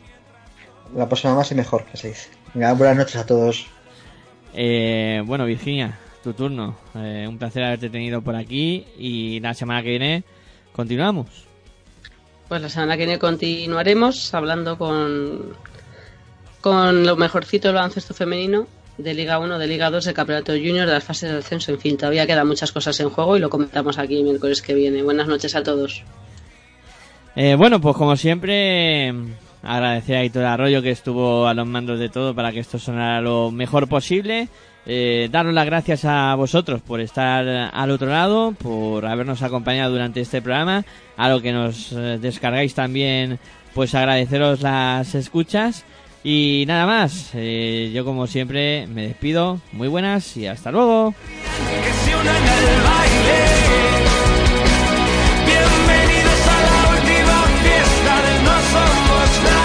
La próxima más y mejor, que se dice. Venga, buenas noches a todos. Eh, bueno, Virginia, tu turno. Eh, un placer haberte tenido por aquí. Y la semana que viene continuamos. Pues la semana que viene continuaremos hablando con, con lo mejorcito del baloncesto femenino de Liga 1, de Liga 2, de Campeonato Junior, de las fases de ascenso. En fin, todavía quedan muchas cosas en juego y lo comentamos aquí el miércoles que viene. Buenas noches a todos. Eh, bueno, pues como siempre, agradecer a Hitor Arroyo que estuvo a los mandos de todo para que esto sonara lo mejor posible. Eh, daros las gracias a vosotros por estar al otro lado, por habernos acompañado durante este programa, a lo que nos eh, descargáis también, pues agradeceros las escuchas. Y nada más, eh, yo como siempre me despido, muy buenas y hasta luego. Bienvenidos a la última fiesta de No.